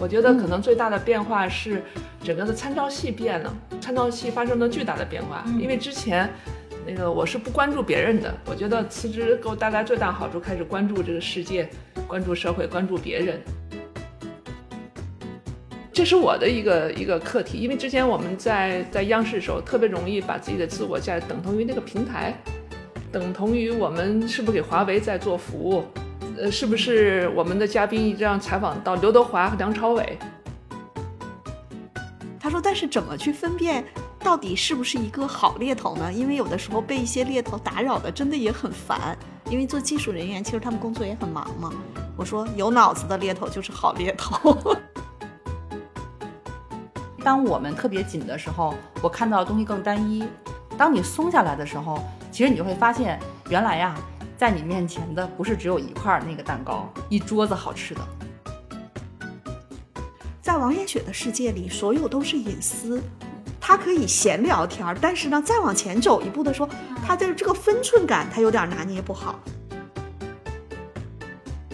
我觉得可能最大的变化是整个的参照系变了，参照系发生了巨大的变化。因为之前那个我是不关注别人的，我觉得辞职给我带来最大好处，开始关注这个世界，关注社会，关注别人。这是我的一个一个课题，因为之前我们在在央视的时候，特别容易把自己的自我价值等同于那个平台，等同于我们是不是给华为在做服务。呃，是不是我们的嘉宾一直让采访到刘德华和梁朝伟？他说：“但是怎么去分辨到底是不是一个好猎头呢？因为有的时候被一些猎头打扰的，真的也很烦。因为做技术人员，其实他们工作也很忙嘛。”我说：“有脑子的猎头就是好猎头。”当我们特别紧的时候，我看到的东西更单一；当你松下来的时候，其实你就会发现，原来呀。在你面前的不是只有一块那个蛋糕，一桌子好吃的。在王艳雪的世界里，所有都是隐私，他可以闲聊天儿但是呢，再往前走一步的说，他的这个分寸感他有点拿捏不好。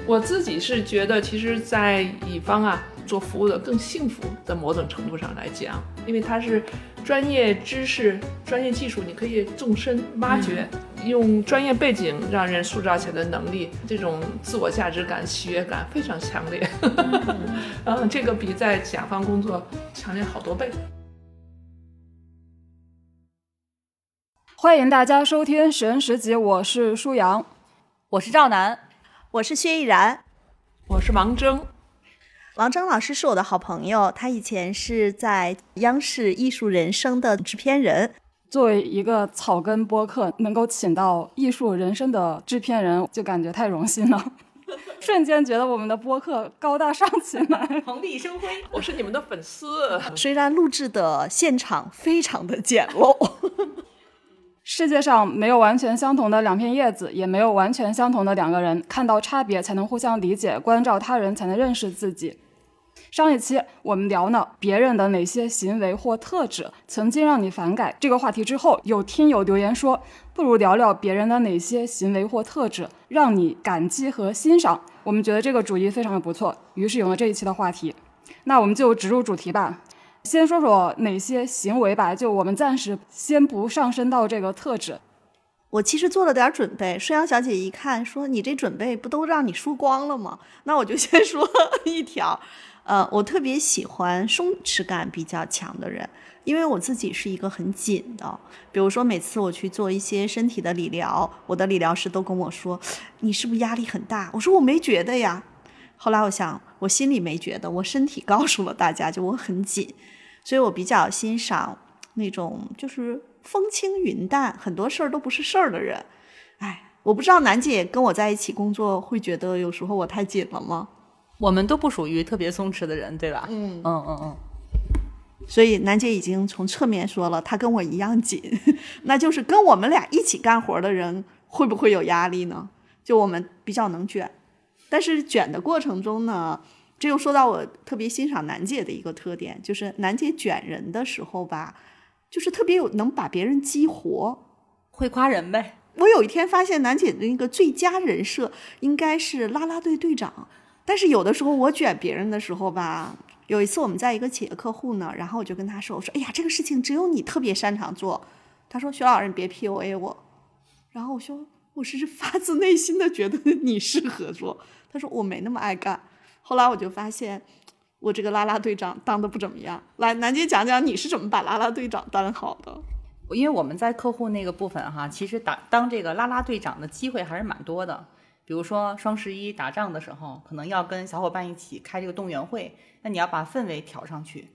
我自己是觉得，其实，在乙方啊做服务的更幸福，在某种程度上来讲，因为它是专业知识、专业技术，你可以纵深挖掘。用专业背景让人塑造起来的能力，这种自我价值感、喜悦感非常强烈。嗯，这个比在甲方工作强烈好多倍。欢迎大家收听《神十集》，我是舒阳，我是赵楠，我是薛逸然，我是王峥。王铮老师是我的好朋友，他以前是在央视《艺术人生》的制片人。作为一个草根播客，能够请到艺术人生的制片人，就感觉太荣幸了。瞬间觉得我们的播客高大上起来，蓬荜生辉。我是你们的粉丝。虽然录制的现场非常的简陋。世界上没有完全相同的两片叶子，也没有完全相同的两个人。看到差别，才能互相理解；关照他人，才能认识自己。上一期我们聊呢别人的哪些行为或特质曾经让你反感这个话题之后，有听友留言说，不如聊聊别人的哪些行为或特质让你感激和欣赏。我们觉得这个主意非常的不错，于是有了这一期的话题。那我们就直入主题吧，先说说哪些行为吧，就我们暂时先不上升到这个特质。我其实做了点准备，舒阳小姐一看说，你这准备不都让你输光了吗？那我就先说 一条。呃，我特别喜欢松弛感比较强的人，因为我自己是一个很紧的。比如说，每次我去做一些身体的理疗，我的理疗师都跟我说：“你是不是压力很大？”我说：“我没觉得呀。”后来我想，我心里没觉得，我身体告诉了大家，就我很紧。所以我比较欣赏那种就是风轻云淡，很多事儿都不是事儿的人。哎，我不知道楠姐跟我在一起工作，会觉得有时候我太紧了吗？我们都不属于特别松弛的人，对吧？嗯嗯嗯嗯。所以楠姐已经从侧面说了，她跟我一样紧，那就是跟我们俩一起干活的人会不会有压力呢？就我们比较能卷，但是卷的过程中呢，这又说到我特别欣赏楠姐的一个特点，就是楠姐卷人的时候吧，就是特别有能把别人激活，会夸人呗。我有一天发现楠姐的那个最佳人设应该是啦啦队队长。但是有的时候我卷别人的时候吧，有一次我们在一个企业客户呢，然后我就跟他说：“我说，哎呀，这个事情只有你特别擅长做。”他说：“徐老师，你别 PUA 我。”然后我说：“我是发自内心的觉得你适合做。”他说：“我没那么爱干。”后来我就发现，我这个啦啦队长当的不怎么样。来，楠姐讲讲你是怎么把啦啦队长当好的？因为我们在客户那个部分哈，其实打当这个啦啦队长的机会还是蛮多的。比如说双十一打仗的时候，可能要跟小伙伴一起开这个动员会，那你要把氛围调上去，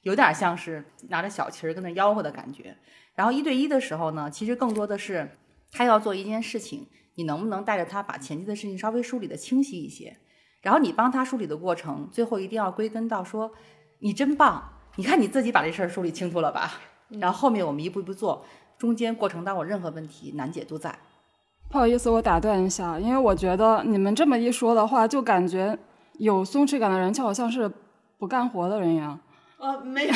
有点像是拿着小旗儿跟那吆喝的感觉。然后一对一的时候呢，其实更多的是他要做一件事情，你能不能带着他把前期的事情稍微梳理的清晰一些？然后你帮他梳理的过程，最后一定要归根到说你真棒，你看你自己把这事儿梳理清楚了吧？然后后面我们一步一步做，中间过程当有任何问题难解都在。不好意思，我打断一下，因为我觉得你们这么一说的话，就感觉有松弛感的人就好像是不干活的人一样。呃，没有，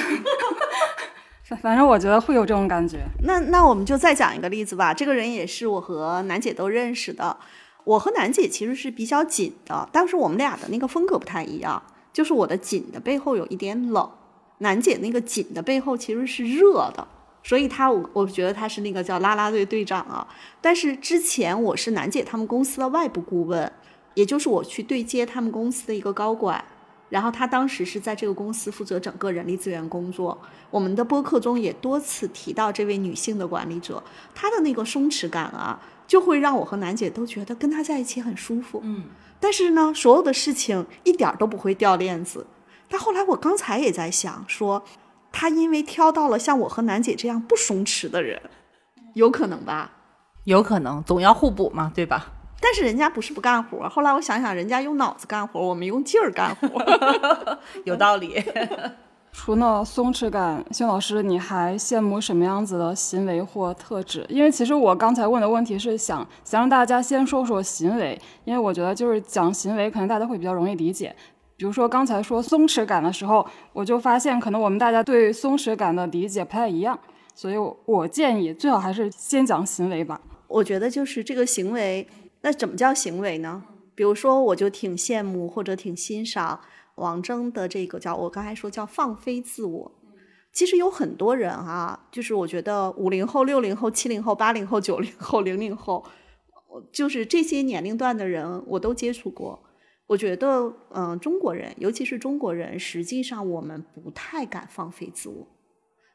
反 反正我觉得会有这种感觉。那那我们就再讲一个例子吧。这个人也是我和楠姐都认识的。我和楠姐其实是比较紧的，但是我们俩的那个风格不太一样。就是我的紧的背后有一点冷，楠姐那个紧的背后其实是热的，所以他我我觉得他是那个叫啦啦队队长啊。但是之前我是楠姐他们公司的外部顾问，也就是我去对接他们公司的一个高管。然后他当时是在这个公司负责整个人力资源工作。我们的播客中也多次提到这位女性的管理者，她的那个松弛感啊，就会让我和楠姐都觉得跟她在一起很舒服。嗯，但是呢，所有的事情一点都不会掉链子。但后来我刚才也在想，说她因为挑到了像我和楠姐这样不松弛的人，有可能吧？有可能，总要互补嘛，对吧？但是人家不是不干活，后来我想想，人家用脑子干活，我们用劲儿干活，有道理。除了松弛感，薛老师，你还羡慕什么样子的行为或特质？因为其实我刚才问的问题是想想让大家先说说行为，因为我觉得就是讲行为，可能大家会比较容易理解。比如说刚才说松弛感的时候，我就发现可能我们大家对松弛感的理解不太一样，所以我建议最好还是先讲行为吧。我觉得就是这个行为。那怎么叫行为呢？比如说，我就挺羡慕或者挺欣赏王峥的这个叫我刚才说叫放飞自我。其实有很多人啊，就是我觉得五零后、六零后、七零后、八零后、九零后、零零后，就是这些年龄段的人，我都接触过。我觉得，嗯，中国人，尤其是中国人，实际上我们不太敢放飞自我，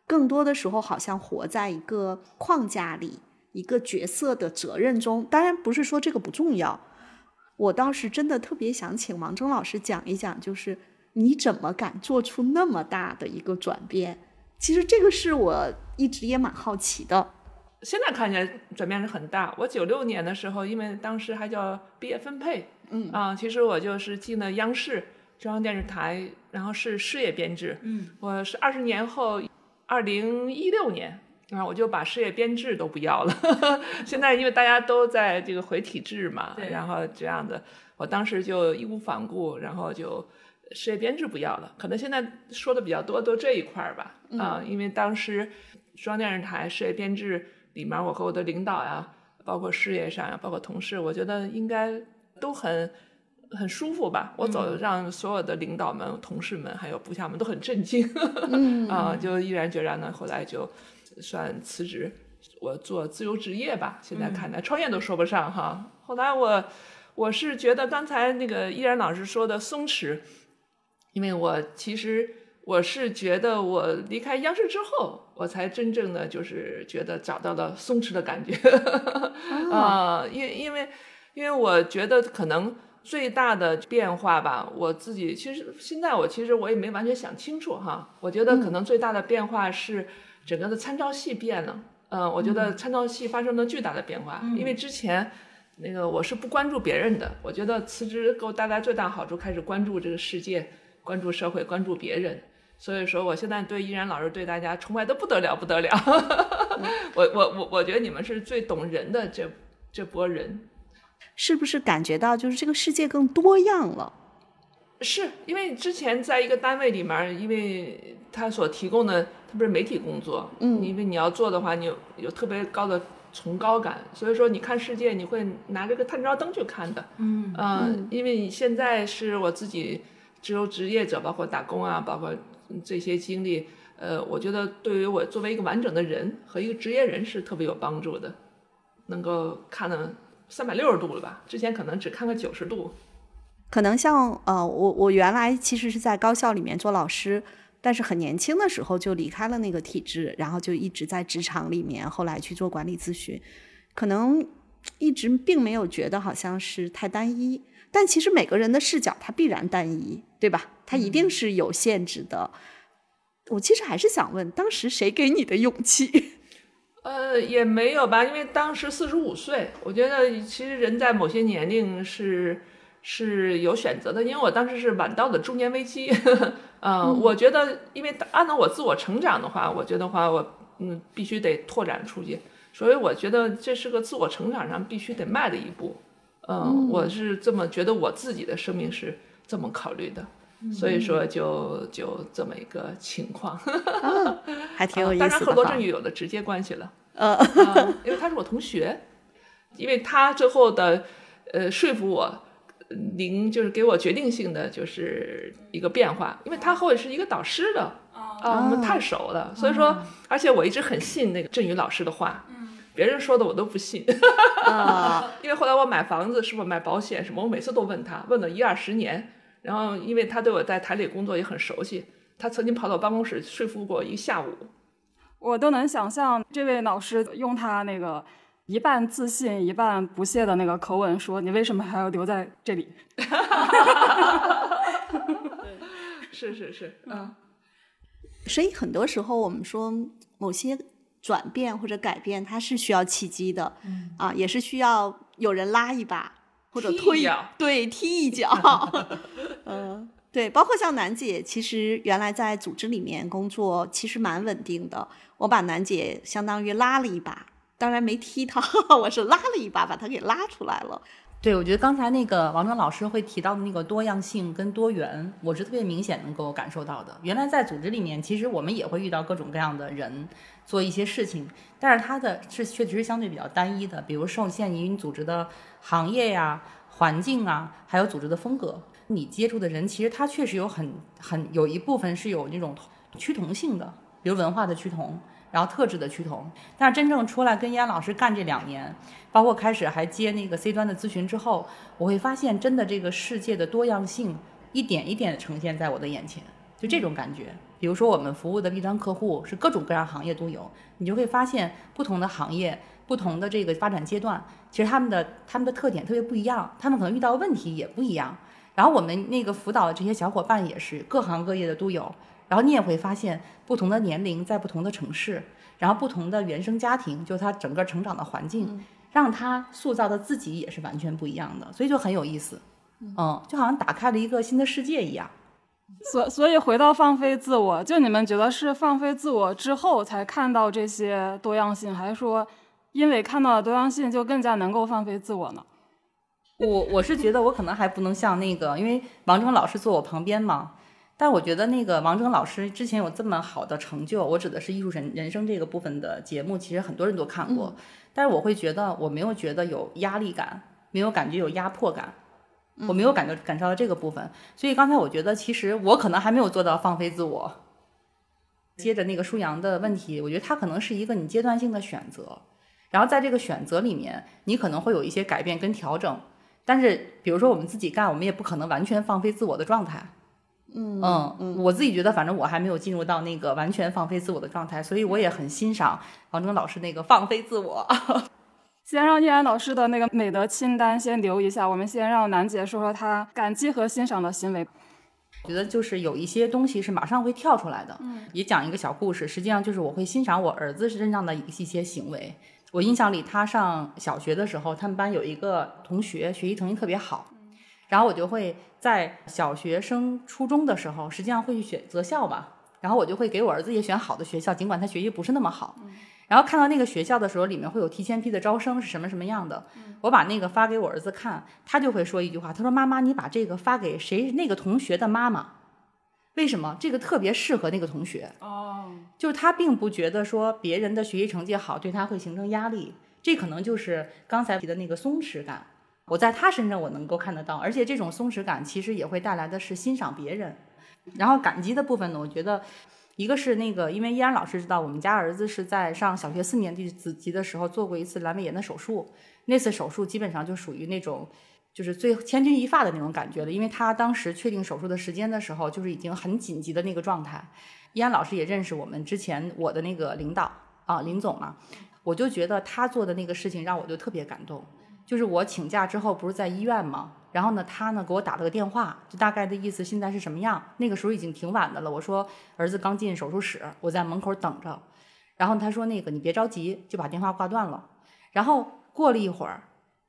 更多的时候好像活在一个框架里。一个角色的责任中，当然不是说这个不重要。我倒是真的特别想请王峥老师讲一讲，就是你怎么敢做出那么大的一个转变？其实这个是我一直也蛮好奇的。现在看起来转变是很大。我九六年的时候，因为当时还叫毕业分配，嗯啊，其实我就是进了央视中央电视台，然后是事业编制，嗯，我是二十年后，二零一六年。然后我就把事业编制都不要了。现在因为大家都在这个回体制嘛，然后这样的，我当时就义无反顾，然后就事业编制不要了。可能现在说的比较多都这一块儿吧，啊，因为当时中央电视台事业编制里面，我和我的领导呀，包括事业上呀，包括同事，我觉得应该都很很舒服吧。我走，让所有的领导们、同事们还有部下们都很震惊，啊，就毅然决然的，后来就。算辞职，我做自由职业吧。现在看来，创业都说不上哈。后来我，我是觉得刚才那个依然老师说的松弛，因为我其实我是觉得我离开央视之后，我才真正的就是觉得找到了松弛的感觉 啊。因因为因为我觉得可能最大的变化吧，我自己其实现在我其实我也没完全想清楚哈。我觉得可能最大的变化是。整个的参照系变了，嗯，我觉得参照系发生了巨大的变化，因为之前那个我是不关注别人的，我觉得辞职给我带来最大好处，开始关注这个世界，关注社会，关注别人，所以说我现在对依然老师对大家崇拜的不得了，不得了，我我我我觉得你们是最懂人的这这波人，是不是感觉到就是这个世界更多样了？是因为之前在一个单位里面，因为他所提供的特别是媒体工作，嗯，因为你要做的话，你有有特别高的崇高感，所以说你看世界你会拿这个探照灯去看的，嗯嗯，因为现在是我自己只有职业者，包括打工啊，包括这些经历，呃，我觉得对于我作为一个完整的人和一个职业人是特别有帮助的，能够看了三百六十度了吧，之前可能只看个九十度。可能像呃，我我原来其实是在高校里面做老师，但是很年轻的时候就离开了那个体制，然后就一直在职场里面，后来去做管理咨询，可能一直并没有觉得好像是太单一，但其实每个人的视角它必然单一，对吧？它一定是有限制的。我其实还是想问，当时谁给你的勇气？呃，也没有吧，因为当时四十五岁，我觉得其实人在某些年龄是。是有选择的，因为我当时是晚到的中年危机，嗯，我觉得，因为按照我自我成长的话，我觉得话我嗯必须得拓展出去，所以我觉得这是个自我成长上必须得迈的一步，嗯，我是这么觉得，我自己的生命是这么考虑的，所以说就就这么一个情况，还挺有意思的。当然和罗振宇有了直接关系了，呃，因为他是我同学，因为他最后的呃说服我。您就是给我决定性的就是一个变化，因为他和我是一个导师的啊，我们太熟了，所以说，而且我一直很信那个振宇老师的话，别人说的我都不信，啊，因为后来我买房子是不是买保险什么，我每次都问他，问了一二十年，然后因为他对我在台里工作也很熟悉，他曾经跑到我办公室说服过一下午，我都能想象这位老师用他那个一半自信、一半不屑的那个口吻说：“你为什么还要留在这里？是是是，嗯。所以很多时候我们说某些转变或者改变，它是需要契机的，啊，也是需要有人拉一把或者踢一推脚对踢一脚，嗯。对，包括像楠姐，其实原来在组织里面工作，其实蛮稳定的。我把楠姐相当于拉了一把，当然没踢她，我是拉了一把，把她给拉出来了。对，我觉得刚才那个王庄老师会提到的那个多样性跟多元，我是特别明显能够感受到的。原来在组织里面，其实我们也会遇到各种各样的人做一些事情，但是它的是确实是相对比较单一的，比如受限于你组织的行业呀、环境啊，还有组织的风格。你接触的人，其实他确实有很很有一部分是有那种趋同性的，比如文化的趋同，然后特质的趋同。但是真正出来跟依安老师干这两年，包括开始还接那个 C 端的咨询之后，我会发现真的这个世界的多样性一点一点的呈现在我的眼前，就这种感觉。比如说我们服务的 B 端客户是各种各样行业都有，你就会发现不同的行业、不同的这个发展阶段，其实他们的他们的特点特别不一样，他们可能遇到的问题也不一样。然后我们那个辅导的这些小伙伴也是各行各业的都有，然后你也会发现不同的年龄在不同的城市，然后不同的原生家庭，就他整个成长的环境，让他塑造的自己也是完全不一样的，所以就很有意思，嗯，就好像打开了一个新的世界一样。？”所所以回到放飞自我，就你们觉得是放飞自我之后才看到这些多样性，还是说因为看到了多样性就更加能够放飞自我呢？我我是觉得我可能还不能像那个，因为王征老师坐我旁边嘛。但我觉得那个王征老师之前有这么好的成就，我指的是艺术人人生这个部分的节目，其实很多人都看过。但是我会觉得我没有觉得有压力感，没有感觉有压迫感，我没有感觉感受到这个部分。所以刚才我觉得其实我可能还没有做到放飞自我。接着那个舒阳的问题，我觉得它可能是一个你阶段性的选择，然后在这个选择里面，你可能会有一些改变跟调整。但是，比如说我们自己干，我们也不可能完全放飞自我的状态。嗯嗯，我自己觉得，反正我还没有进入到那个完全放飞自我的状态，所以我也很欣赏王峥老师那个放飞自我。先让叶安老师的那个美德清单先留一下，我们先让楠姐说说她感激和欣赏的行为。觉得就是有一些东西是马上会跳出来的。嗯，也讲一个小故事，实际上就是我会欣赏我儿子身上的一些行为。我印象里，他上小学的时候，他们班有一个同学学习成绩特别好，然后我就会在小学升初中的时候，实际上会去选择校吧，然后我就会给我儿子也选好的学校，尽管他学习不是那么好。然后看到那个学校的时候，里面会有提前批的招生是什么什么样的，我把那个发给我儿子看，他就会说一句话，他说：“妈妈，你把这个发给谁？那个同学的妈妈。”为什么这个特别适合那个同学？哦，就是他并不觉得说别人的学习成绩好对他会形成压力，这可能就是刚才提的那个松弛感。我在他身上我能够看得到，而且这种松弛感其实也会带来的是欣赏别人，然后感激的部分呢，我觉得一个是那个，因为依然老师知道我们家儿子是在上小学四年级子级的时候做过一次阑尾炎的手术，那次手术基本上就属于那种。就是最千钧一发的那种感觉了，因为他当时确定手术的时间的时候，就是已经很紧急的那个状态。依安老师也认识我们之前我的那个领导啊，林总嘛，我就觉得他做的那个事情让我就特别感动。就是我请假之后不是在医院吗？然后呢，他呢给我打了个电话，就大概的意思现在是什么样。那个时候已经挺晚的了，我说儿子刚进手术室，我在门口等着。然后他说那个你别着急，就把电话挂断了。然后过了一会儿。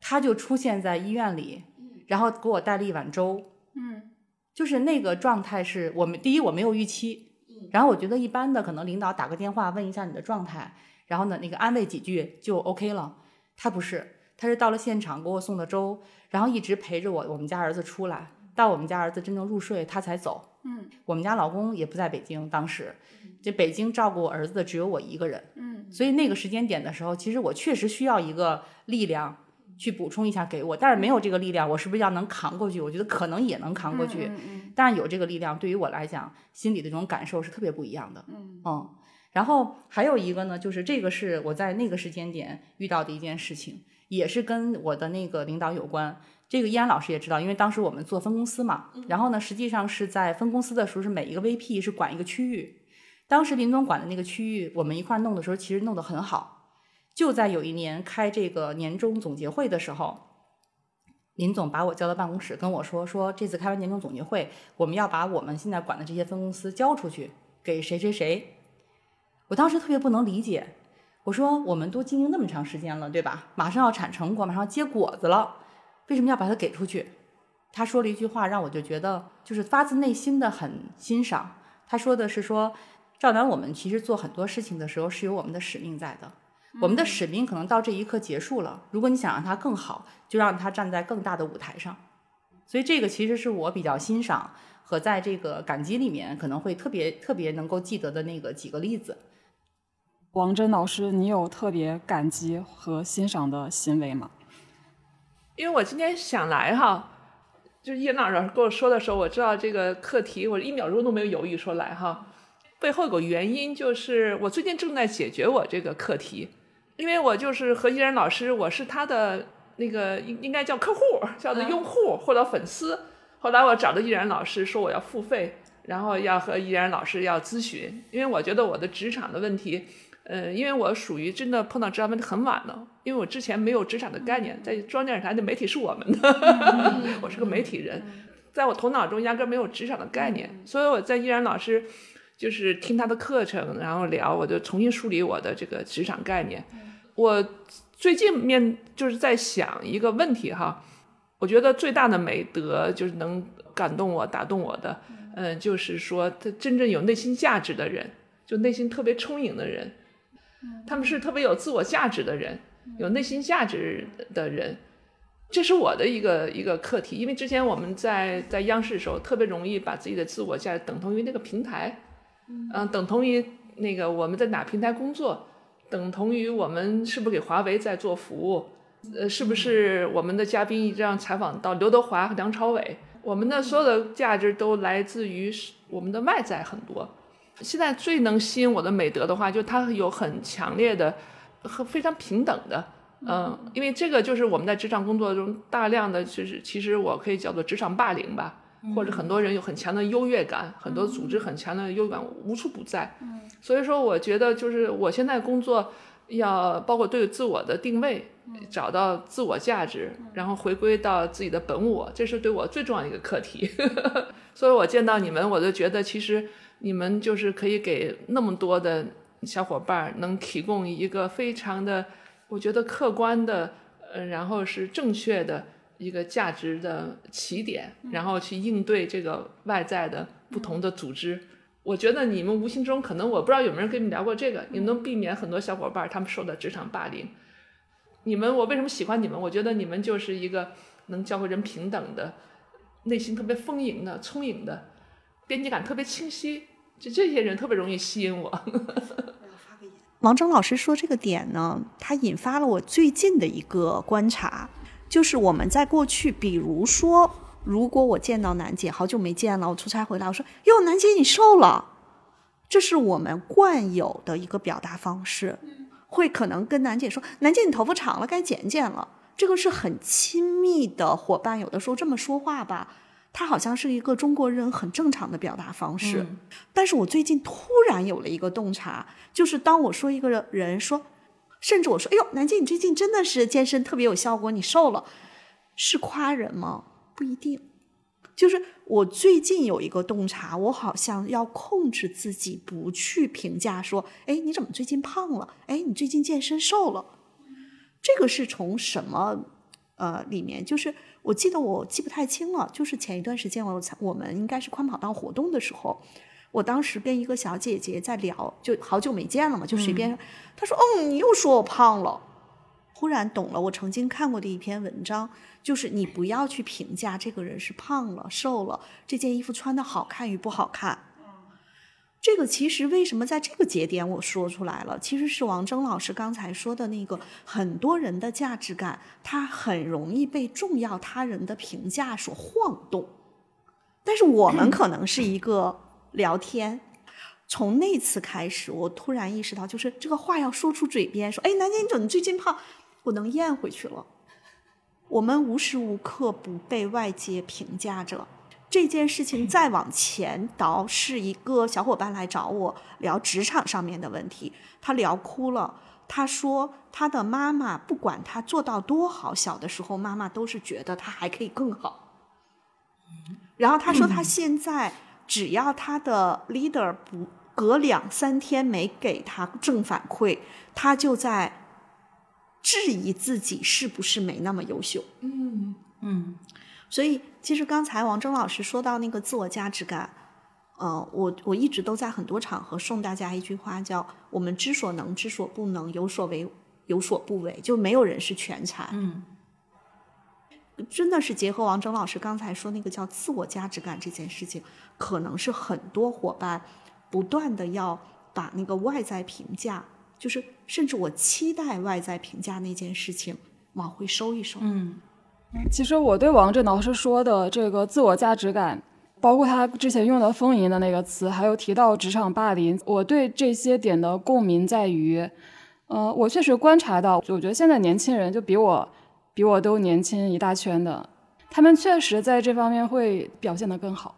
他就出现在医院里，然后给我带了一碗粥。嗯，就是那个状态是我们第一我没有预期，然后我觉得一般的可能领导打个电话问一下你的状态，然后呢那个安慰几句就 OK 了。他不是，他是到了现场给我送的粥，然后一直陪着我我们家儿子出来，到我们家儿子真正入睡他才走。嗯，我们家老公也不在北京，当时这北京照顾我儿子的只有我一个人。嗯，所以那个时间点的时候，其实我确实需要一个力量。去补充一下给我，但是没有这个力量，我是不是要能扛过去？我觉得可能也能扛过去，嗯但是有这个力量，对于我来讲，心里的这种感受是特别不一样的。嗯然后还有一个呢，就是这个是我在那个时间点遇到的一件事情，也是跟我的那个领导有关。这个依然老师也知道，因为当时我们做分公司嘛，然后呢，实际上是在分公司的时候，是每一个 VP 是管一个区域。当时林总管的那个区域，我们一块儿弄的时候，其实弄得很好。就在有一年开这个年终总结会的时候，林总把我叫到办公室跟我说：“说这次开完年终总结会，我们要把我们现在管的这些分公司交出去给谁谁谁。”我当时特别不能理解，我说：“我们都经营那么长时间了，对吧？马上要产成果，马上要结果子了，为什么要把它给出去？”他说了一句话，让我就觉得就是发自内心的很欣赏。他说的是说。赵楠，我们其实做很多事情的时候是有我们的使命在的。我们的使命可能到这一刻结束了。如果你想让它更好，就让它站在更大的舞台上。所以这个其实是我比较欣赏和在这个感激里面可能会特别特别能够记得的那个几个例子。王真老师，你有特别感激和欣赏的行为吗？因为我今天想来哈，就是叶老师跟我说的时候，我知道这个课题，我一秒钟都没有犹豫说来哈。背后有个原因，就是我最近正在解决我这个课题，因为我就是和依然老师，我是他的那个应应该叫客户，叫做用户或者粉丝。后来我找到依然老师，说我要付费，然后要和依然老师要咨询，因为我觉得我的职场的问题，呃，因为我属于真的碰到职场问题很晚了，因为我之前没有职场的概念，在中央电视台的媒体是我们的，我是个媒体人，在我头脑中压根没有职场的概念，所以我在依然老师。就是听他的课程，然后聊，我就重新梳理我的这个职场概念。我最近面就是在想一个问题哈，我觉得最大的美德就是能感动我、打动我的，嗯，就是说他真正有内心价值的人，就内心特别充盈的人，他们是特别有自我价值的人，有内心价值的人，这是我的一个一个课题。因为之前我们在在央视的时候，特别容易把自己的自我价值等同于那个平台。嗯，等同于那个我们在哪平台工作，等同于我们是不是给华为在做服务？呃，是不是我们的嘉宾这样采访到刘德华和梁朝伟？我们的所有的价值都来自于我们的外在很多。现在最能吸引我的美德的话，就它有很强烈的和非常平等的，嗯，因为这个就是我们在职场工作中大量的就是其实我可以叫做职场霸凌吧。或者很多人有很强的优越感，很多组织很强的优越感无处不在。所以说我觉得就是我现在工作要包括对自我的定位，找到自我价值，然后回归到自己的本我，这是对我最重要的一个课题。所以我见到你们，我就觉得其实你们就是可以给那么多的小伙伴能提供一个非常的，我觉得客观的，呃，然后是正确的。一个价值的起点，然后去应对这个外在的不同的组织。我觉得你们无形中可能我不知道有没有人跟你们聊过这个，你们能避免很多小伙伴他们受到职场霸凌。你们我为什么喜欢你们？我觉得你们就是一个能教会人平等的，内心特别丰盈的、充盈的，边界感特别清晰，就这些人特别容易吸引我。王征老师说这个点呢，它引发了我最近的一个观察。就是我们在过去，比如说，如果我见到楠姐，好久没见了，我出差回来，我说哟，楠姐你瘦了，这是我们惯有的一个表达方式，会可能跟楠姐说，楠姐你头发长了，该剪剪了，这个是很亲密的伙伴，有的时候这么说话吧，它好像是一个中国人很正常的表达方式。但是我最近突然有了一个洞察，就是当我说一个人说。甚至我说：“哎呦，南京，你最近真的是健身特别有效果，你瘦了，是夸人吗？不一定。就是我最近有一个洞察，我好像要控制自己不去评价说，哎，你怎么最近胖了？哎，你最近健身瘦了？这个是从什么呃里面？就是我记得我记不太清了，就是前一段时间我我们应该是宽跑道活动的时候。”我当时跟一个小姐姐在聊，就好久没见了嘛，就随便。她说：“嗯，你又说我胖了。”忽然懂了，我曾经看过的一篇文章，就是你不要去评价这个人是胖了、瘦了，这件衣服穿的好看与不好看。这个其实为什么在这个节点我说出来了？其实是王峥老师刚才说的那个，很多人的价值感，他很容易被重要他人的评价所晃动。但是我们可能是一个聊天，从那次开始，我突然意识到，就是这个话要说出嘴边，说：“哎，南京你最近胖，不能咽回去了。”我们无时无刻不被外界评价着。这件事情再往前倒，是一个小伙伴来找我聊职场上面的问题，他聊哭了。他说他的妈妈不管他做到多好，小的时候妈妈都是觉得他还可以更好。然后他说，他现在只要他的 leader 不隔两三天没给他正反馈，他就在质疑自己是不是没那么优秀。嗯嗯所以，其实刚才王峥老师说到那个自我价值感，呃，我我一直都在很多场合送大家一句话，叫“我们知所能，知所不能，有所为，有所不为”，就没有人是全才。嗯真的是结合王峥老师刚才说那个叫自我价值感这件事情，可能是很多伙伴不断的要把那个外在评价，就是甚至我期待外在评价那件事情往回收一收。嗯其实我对王震老师说的这个自我价值感，包括他之前用的“丰盈”的那个词，还有提到职场霸凌，我对这些点的共鸣在于，呃，我确实观察到，我觉得现在年轻人就比我比我都年轻一大圈的，他们确实在这方面会表现得更好。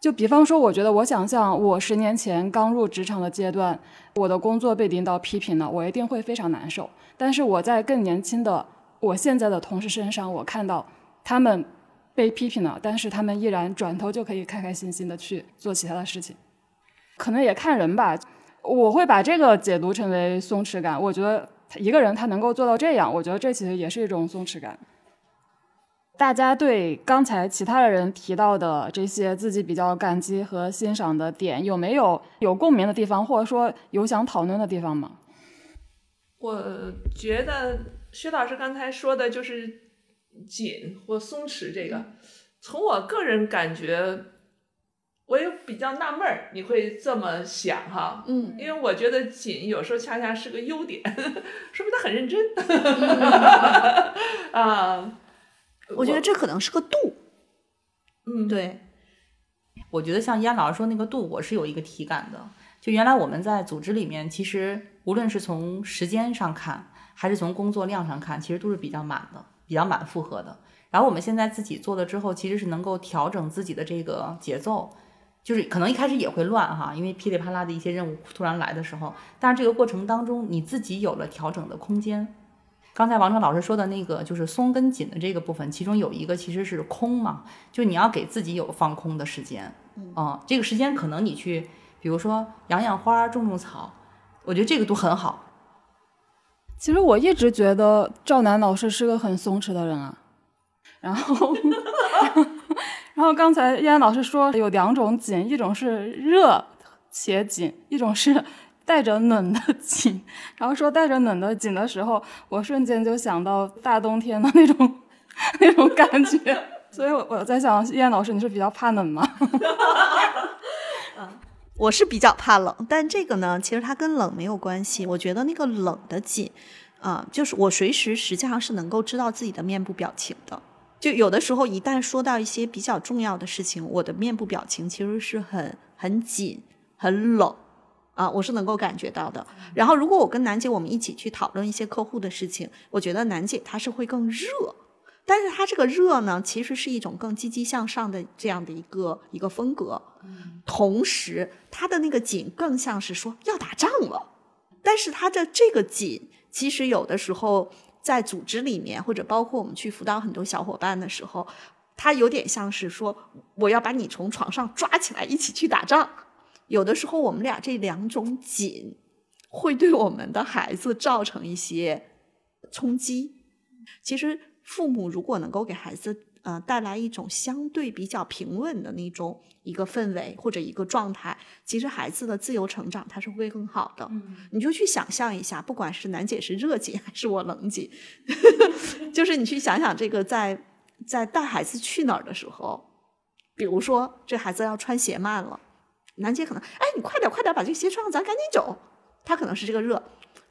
就比方说，我觉得我想象我十年前刚入职场的阶段，我的工作被领导批评了，我一定会非常难受。但是我在更年轻的我现在的同事身上，我看到他们被批评了，但是他们依然转头就可以开开心心的去做其他的事情。可能也看人吧，我会把这个解读成为松弛感。我觉得一个人他能够做到这样，我觉得这其实也是一种松弛感。大家对刚才其他的人提到的这些自己比较感激和欣赏的点，有没有有共鸣的地方，或者说有想讨论的地方吗？我觉得薛老师刚才说的就是紧或松弛这个，从我个人感觉，我也比较纳闷儿，你会这么想哈？嗯因为我觉得紧有时候恰恰是个优点，说明他很认真 啊。我觉得这可能是个度。嗯，对，我觉得像燕老师说那个度，我是有一个体感的。就原来我们在组织里面，其实无论是从时间上看，还是从工作量上看，其实都是比较满的，比较满负荷的。然后我们现在自己做了之后，其实是能够调整自己的这个节奏，就是可能一开始也会乱哈，因为噼里啪啦的一些任务突然来的时候，但是这个过程当中你自己有了调整的空间。刚才王成老师说的那个就是松跟紧的这个部分，其中有一个其实是空嘛，就你要给自己有放空的时间，嗯，这个时间可能你去，比如说养养花、种种草，我觉得这个都很好。其实我一直觉得赵楠老师是个很松弛的人啊。然后，然后刚才依安老师说有两种紧，一种是热且紧，一种是带着冷的紧。然后说带着冷的紧的时候，我瞬间就想到大冬天的那种那种感觉。所以我我在想，依安老师你是比较怕冷吗？我是比较怕冷，但这个呢，其实它跟冷没有关系。我觉得那个冷的紧，啊、就是我随时实际上是能够知道自己的面部表情的。就有的时候，一旦说到一些比较重要的事情，我的面部表情其实是很很紧、很冷啊，我是能够感觉到的。然后，如果我跟楠姐我们一起去讨论一些客户的事情，我觉得楠姐她是会更热，但是它这个热呢，其实是一种更积极向上的这样的一个一个风格。同时，它的那个紧更像是说要打仗了，但是它的这个紧，其实有的时候在组织里面，或者包括我们去辅导很多小伙伴的时候，它有点像是说我要把你从床上抓起来一起去打仗。有的时候，我们俩这两种紧会对我们的孩子造成一些冲击。其实，父母如果能够给孩子呃带来一种相对比较平稳的那种一个氛围或者一个状态，其实孩子的自由成长他是会更好的。你就去想象一下，不管是楠姐是热姐还是我冷姐，就是你去想想这个在在带孩子去哪儿的时候，比如说这孩子要穿鞋慢了。楠姐可能，哎，你快点快点把这个鞋穿上，咱赶紧走。他可能是这个热，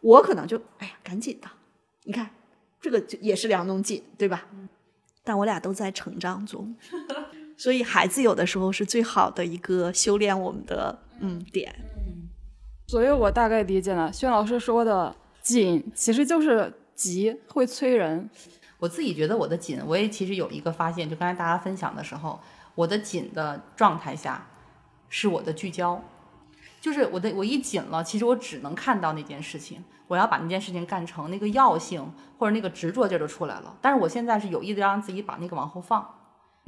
我可能就，哎呀，赶紧的。你看，这个就也是梁冬季，对吧？但我俩都在成长中，所以孩子有的时候是最好的一个修炼我们的嗯点。所以我大概理解了轩老师说的紧，其实就是急会催人。我自己觉得我的紧，我也其实有一个发现，就刚才大家分享的时候，我的紧的状态下是我的聚焦，就是我的我一紧了，其实我只能看到那件事情，我要把那件事情干成，那个药性或者那个执着劲儿就出来了。但是我现在是有意的让自己把那个往后放。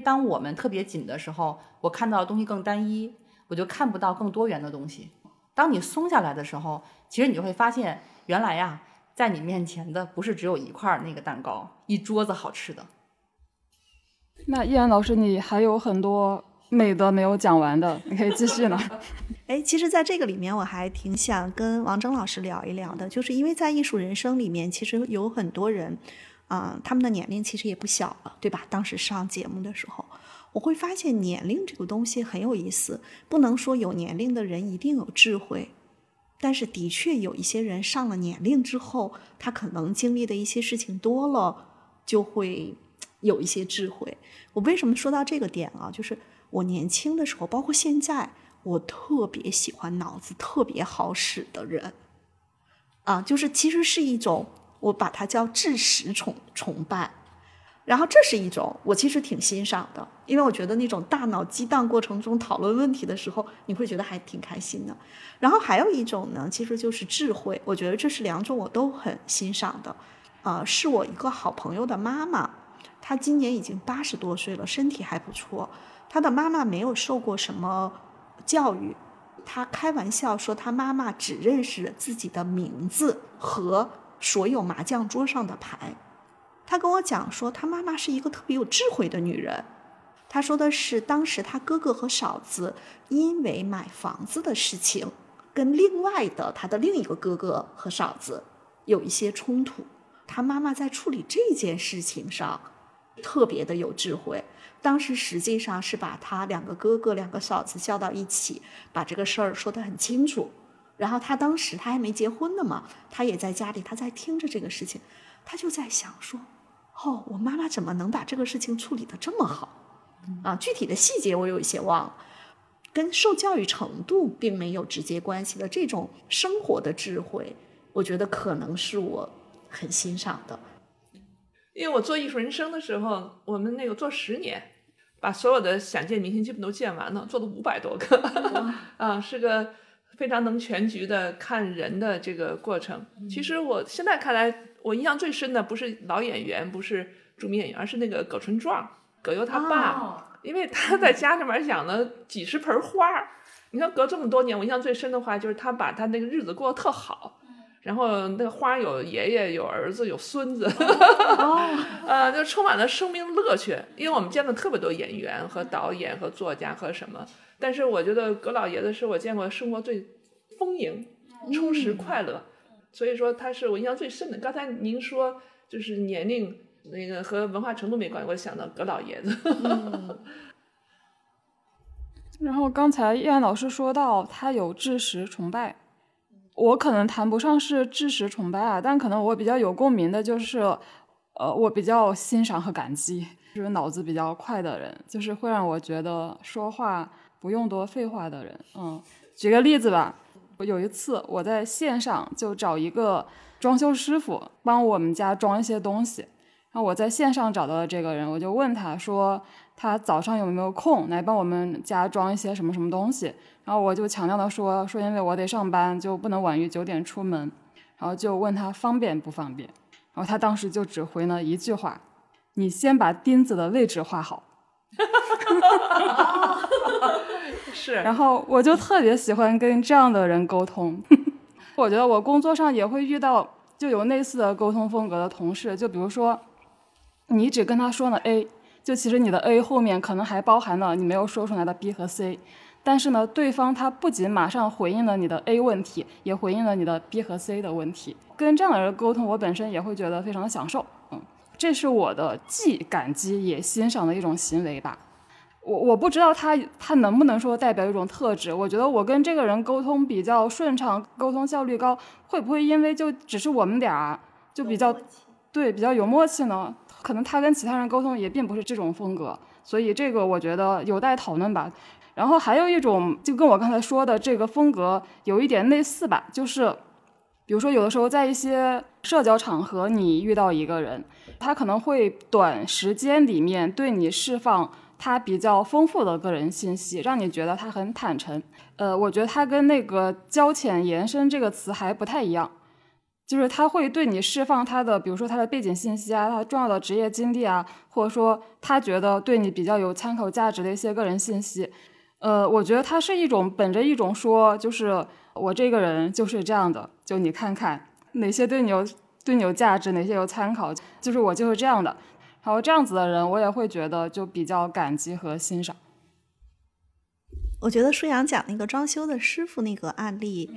当我们特别紧的时候，我看到的东西更单一，我就看不到更多元的东西。当你松下来的时候，其实你就会发现，原来呀，在你面前的不是只有一块那个蛋糕，一桌子好吃的。那易然老师，你还有很多美的没有讲完的，你可以继续呢。哎，其实，在这个里面，我还挺想跟王峥老师聊一聊的，就是因为在艺术人生里面，其实有很多人，啊、他们的年龄其实也不小了，对吧？当时上节目的时候，我会发现年龄这个东西很有意思，不能说有年龄的人一定有智慧，但是的确有一些人上了年龄之后，他可能经历的一些事情多了，就会有一些智慧。我为什么说到这个点啊？就是我年轻的时候，包括现在，我特别喜欢脑子特别好使的人，啊，就是其实是一种我把它叫智识崇崇拜。然后这是一种我其实挺欣赏的，因为我觉得那种大脑激荡过程中讨论问题的时候，你会觉得还挺开心的。然后还有一种呢，其实就是智慧，我觉得这是两种我都很欣赏的。啊、是我一个好朋友的妈妈，他今年已经八十多岁了，身体还不错。他的妈妈没有受过什么教育，他开玩笑说，他妈妈只认识自己的名字和所有麻将桌上的牌。他跟我讲说，他妈妈是一个特别有智慧的女人。他说的是，当时他哥哥和嫂子因为买房子的事情，跟另外的他的另一个哥哥和嫂子有一些冲突。他妈妈在处理这件事情上特别的有智慧。当时实际上是把他两个哥哥、两个嫂子叫到一起，把这个事儿说得很清楚。然后她当时她还没结婚呢嘛，她也在家里，她在听着这个事情，她就在想说：“哦，我妈妈怎么能把这个事情处理得这么好？啊，具体的细节我有一些忘了，跟受教育程度并没有直接关系的这种生活的智慧，我觉得可能是我很欣赏的。因为我做艺术人生的时候，我们那个做十年，把所有的想见明星基本都见完了，做了五百多个，啊，是个非常能全局的看人的这个过程。其实我现在看来，我印象最深的不是老演员，不是著名演员，而是那个葛春壮，葛优他爸，哦因为他在家里面养了几十盆花儿。你看隔这么多年，我印象最深的话就是他把他那个日子过得特好。然后那个花有爷爷，有儿子，有孙子，呃，就充满了生命乐趣。因为我们见了特别多演员和导演和作家和什么，但是我觉得葛老爷子是我见过生活最丰盈、充实、快乐，所以说他是我印象最深的。刚才您说就是年龄那个和文化程度没关系，我想到葛老爷子。然后刚才叶安老师说到他有知识崇拜，我可能谈不上是知识崇拜啊，但可能我比较有共鸣的就是，呃，我比较欣赏和感激，就是脑子比较快的人，就是会让我觉得说话不用多废话的人。嗯，举个例子吧，我有一次我在线上就找一个装修师傅帮我们家装一些东西，然后我在线上找到了这个人，我就问他说。他早上有没有空来帮我们家装一些什么什么东西？然后我就强调的说说，因为我得上班，就不能晚于九点出门。然后就问他方便不方便？然后他当时就只回了一句话：“你先把钉子的位置画好。是，”然后我就特别喜欢跟这样的人沟通。我觉得我工作上也会遇到就有类似的沟通风格的同事，就比如说你只跟他说了 A。就其实你的 A 后面可能还包含了你没有说出来的 B 和 C，但是呢，对方他不仅马上回应了你的 A 问题，也回应了你的 B 和 C 的问题。跟这样的人沟通，我本身也会觉得非常的享受。嗯，这是我的既感激也欣赏的一种行为吧。我我不知道他他能不能说代表一种特质。我觉得我跟这个人沟通比较顺畅，沟通效率高，会不会因为就只是我们俩就比较对比较有默契呢？可能他跟其他人沟通也并不是这种风格，所以这个我觉得有待讨论吧。然后还有一种就跟我刚才说的这个风格有一点类似吧，就是比如说有的时候在一些社交场合，你遇到一个人，他可能会短时间里面对你释放。他比较丰富的个人信息，让你觉得他很坦诚。呃，我觉得他跟那个“交浅言深”这个词还不太一样，就是他会对你释放他的，比如说他的背景信息啊，他重要的职业经历啊，或者说他觉得对你比较有参考价值的一些个人信息。呃，我觉得他是一种本着一种说，就是我这个人就是这样的，就你看看哪些对你有对你有价值，哪些有参考，就是我就是这样的。然后这样子的人，我也会觉得就比较感激和欣赏。我觉得舒阳讲那个装修的师傅那个案例，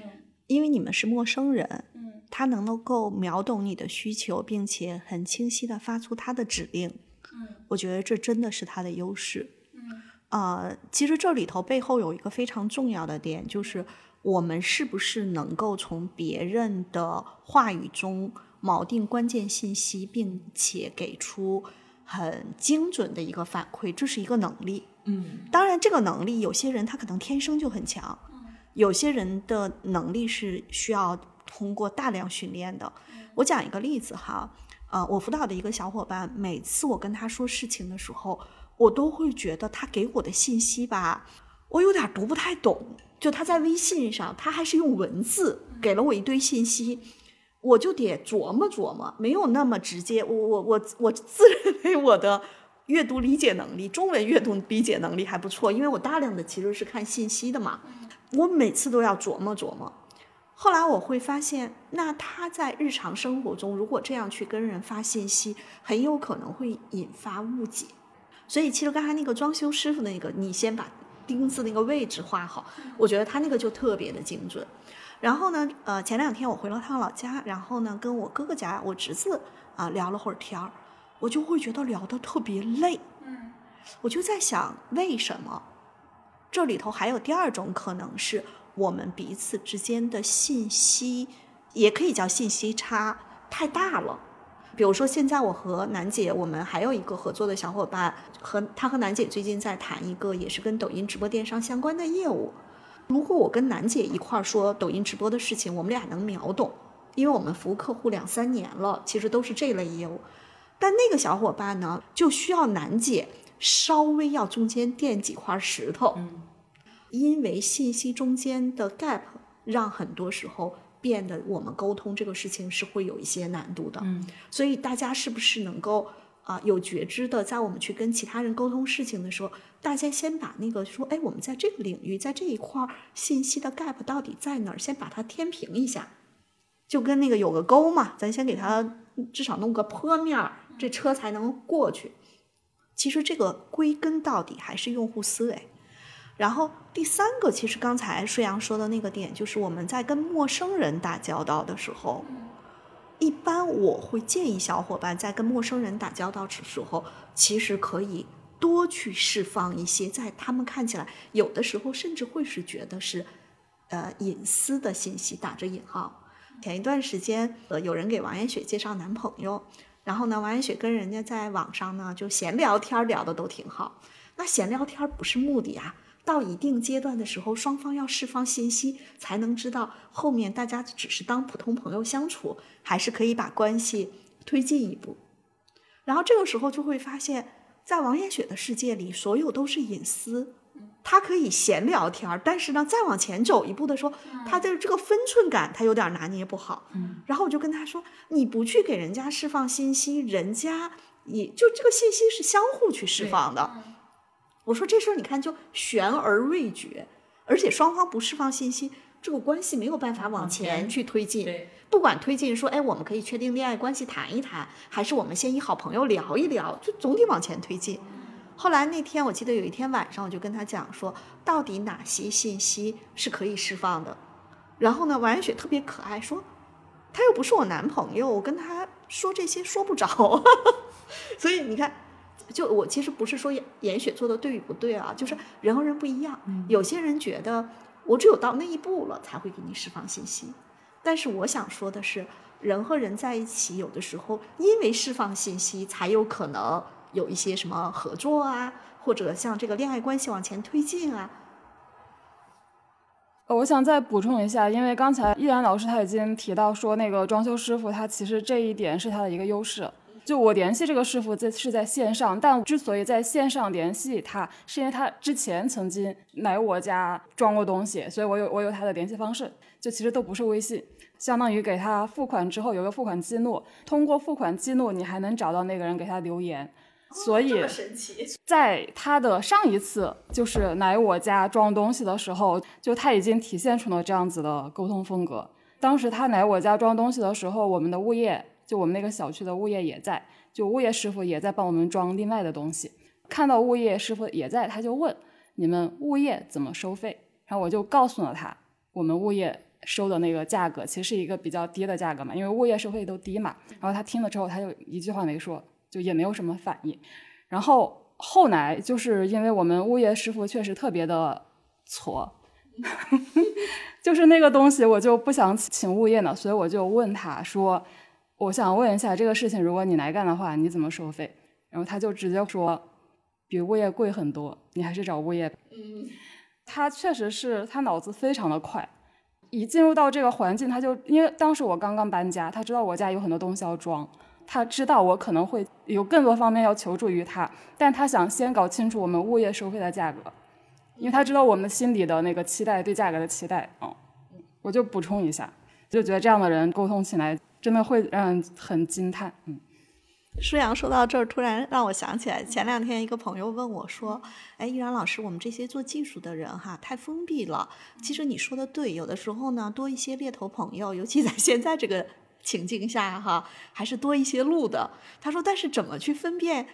因为你们是陌生人，嗯，他能够秒懂你的需求，并且很清晰的发出他的指令，嗯，我觉得这真的是他的优势，嗯，呃，其实这里头背后有一个非常重要的点，就是我们是不是能够从别人的话语中。锚定关键信息，并且给出很精准的一个反馈，这是一个能力。嗯，当然，这个能力有些人他可能天生就很强，有些人的能力是需要通过大量训练的。我讲一个例子哈，呃，我辅导的一个小伙伴，每次我跟他说事情的时候，我都会觉得他给我的信息吧，我有点读不太懂。就他在微信上，他还是用文字给了我一堆信息。我就得琢磨琢磨，没有那么直接。我我我 我自认为我的阅读理解能力，中文阅读理解能力还不错，因为我大量的其实是看信息的嘛。我每次都要琢磨琢磨。后来我会发现，那他在日常生活中如果这样去跟人发信息，很有可能会引发误解。所以其实刚才那个装修师傅那个，你先把钉子那个位置画好，我觉得他那个就特别的精准。然后呢，呃，前两天我回了趟老家，然后呢，跟我哥哥家我侄子啊聊了会儿天儿，我就会觉得聊得特别累。嗯，我就在想，为什么？这里头还有第二种可能是我们彼此之间的信息，也可以叫信息差太大了。比如说，现在我和楠姐，我们还有一个合作的小伙伴，和他和楠姐最近在谈一个也是跟抖音直播电商相关的业务。如果我跟楠姐一块儿说抖音直播的事情，我们俩能秒懂，因为我们服务客户两三年了，其实都是这类业务。但那个小伙伴呢，就需要楠姐稍微要中间垫几块石头，因为信息中间的 gap，让很多时候变得我们沟通这个事情是会有一些难度的。嗯，所以大家是不是能够？啊，有觉知的，在我们去跟其他人沟通事情的时候，大家先把那个说，哎，我们在这个领域，在这一块信息的 gap 到底在哪儿，先把它填平一下，就跟那个有个沟嘛，咱先给它至少弄个坡面儿，这车才能过去。其实这个归根到底还是用户思维。然后第三个，其实刚才舒阳说的那个点，就是我们在跟陌生人打交道的时候。一般我会建议小伙伴在跟陌生人打交道的时候，其实可以多去释放一些在他们看起来有的时候甚至会是觉得是，呃隐私的信息，打着引号。前一段时间，呃有人给王艳雪介绍男朋友，然后呢，王艳雪跟人家在网上呢就闲聊天，聊的都挺好。那闲聊天不是目的啊。到一定阶段的时候，双方要释放信息，才能知道后面大家只是当普通朋友相处，还是可以把关系推进一步。然后这个时候就会发现，在王艳雪的世界里，所有都是隐私，他可以闲聊天但是呢，再往前走一步的时候，他的这个分寸感他有点拿捏不好。然后我就跟他说：“你不去给人家释放信息，人家也就这个信息是相互去释放的。”我说这事儿你看就悬而未决，而且双方不释放信息，这个关系没有办法往前去推进。不管推进说，哎，我们可以确定恋爱关系谈一谈，还是我们先以好朋友聊一聊，就总得往前推进。后来那天我记得有一天晚上，我就跟他讲说，到底哪些信息是可以释放的。然后呢，王雪特别可爱，说他又不是我男朋友，我跟他说这些说不着。所以你看。就我其实不是说严严雪做的对与不对啊，就是人和人不一样。有些人觉得我只有到那一步了才会给你释放信息，但是我想说的是，人和人在一起，有的时候因为释放信息，才有可能有一些什么合作啊，或者像这个恋爱关系往前推进啊。呃我想再补充一下，因为刚才依然老师他已经提到说，那个装修师傅他其实这一点是他的一个优势。就我联系这个师傅在是在线上，但之所以在线上联系他，是因为他之前曾经来我家装过东西，所以我有我有他的联系方式。就其实都不是微信，相当于给他付款之后有个付款记录，通过付款记录你还能找到那个人给他留言。所以，在他的上一次就是来我家装东西的时候，就他已经体现出了这样子的沟通风格。当时他来我家装东西的时候，我们的物业就我们那个小区的物业也在，就物业师傅也在帮我们装另外的东西。看到物业师傅也在，他就问你们物业怎么收费？然后我就告诉了他，我们物业收的那个价格其实是一个比较低的价格嘛，因为物业收费都低嘛。然后他听了之后，他就一句话没说，就也没有什么反应。然后后来就是因为我们物业师傅确实特别的挫，就是那个东西我就不想请物业呢，所以我就问他说：“我想问一下这个事情，如果你来干的话，你怎么收费？”然后他就直接说：“比物业贵很多，你还是找物业。”嗯，他确实是他脑子非常的快，一进入到这个环境，他就因为当时我刚刚搬家，他知道我家有很多东西要装。他知道我可能会有更多方面要求助于他，但他想先搞清楚我们物业收费的价格，因为他知道我们心里的那个期待，对价格的期待。嗯，我就补充一下，就觉得这样的人沟通起来真的会让人很惊叹。嗯，舒阳说到这儿，突然让我想起来，前两天一个朋友问我说：“哎，依然老师，我们这些做技术的人哈，太封闭了。其实你说的对，有的时候呢，多一些猎头朋友，尤其在现在这个。”情境下哈，还是多一些路的。他说，但是怎么去分辨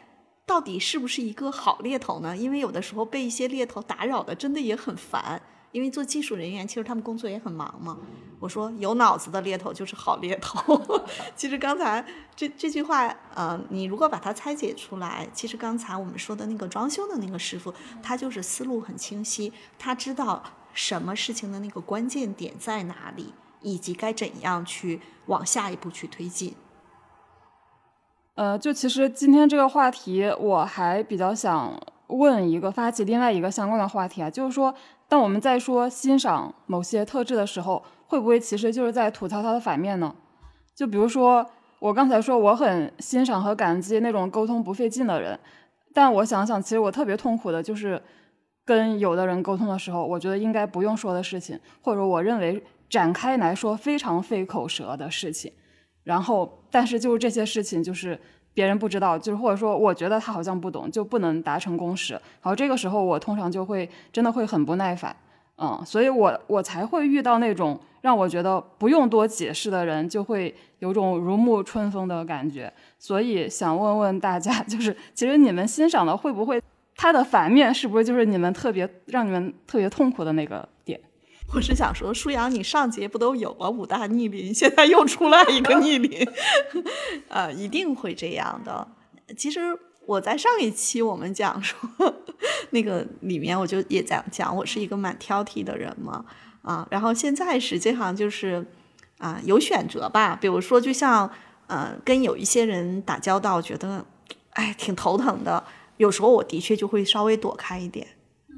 到底是不是一个好猎头呢？因为有的时候被一些猎头打扰的，真的也很烦。因为做技术人员，其实他们工作也很忙嘛。我说，有脑子的猎头就是好猎头。其实刚才这这句话，呃，你如果把它拆解出来，其实刚才我们说的那个装修的那个师傅，他就是思路很清晰，他知道什么事情的那个关键点在哪里。以及该怎样去往下一步去推进？呃，就其实今天这个话题，我还比较想问一个，发起另外一个相关的话题啊，就是说，当我们在说欣赏某些特质的时候，会不会其实就是在吐槽它的反面呢？就比如说，我刚才说我很欣赏和感激那种沟通不费劲的人，但我想想，其实我特别痛苦的就是跟有的人沟通的时候，我觉得应该不用说的事情，或者我认为。展开来说非常费口舌的事情，然后但是就是这些事情就是别人不知道，就是或者说我觉得他好像不懂，就不能达成共识。然后这个时候我通常就会真的会很不耐烦，嗯，所以我我才会遇到那种让我觉得不用多解释的人，就会有种如沐春风的感觉。所以想问问大家，就是其实你们欣赏的会不会它的反面是不是就是你们特别让你们特别痛苦的那个？我是想说，舒阳，你上节不都有了五大逆鳞，现在又出来一个逆鳞，呃，一定会这样的。其实我在上一期我们讲说那个里面，我就也在讲，我是一个蛮挑剔的人嘛，啊，然后现在实际上就是啊有选择吧，比如说就像呃跟有一些人打交道，觉得哎挺头疼的，有时候我的确就会稍微躲开一点。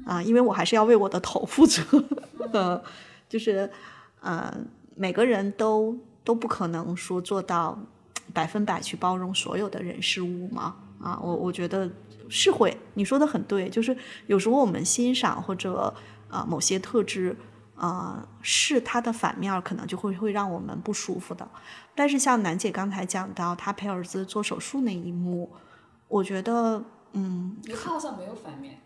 啊，因为我还是要为我的头负责，呃，就是，呃，每个人都都不可能说做到百分百去包容所有的人事物嘛，啊，我我觉得是会，你说的很对，就是有时候我们欣赏或者啊某些特质，啊是它的反面，可能就会会让我们不舒服的。但是像楠姐刚才讲到她陪儿子做手术那一幕，我觉得，嗯，她好像没有反面。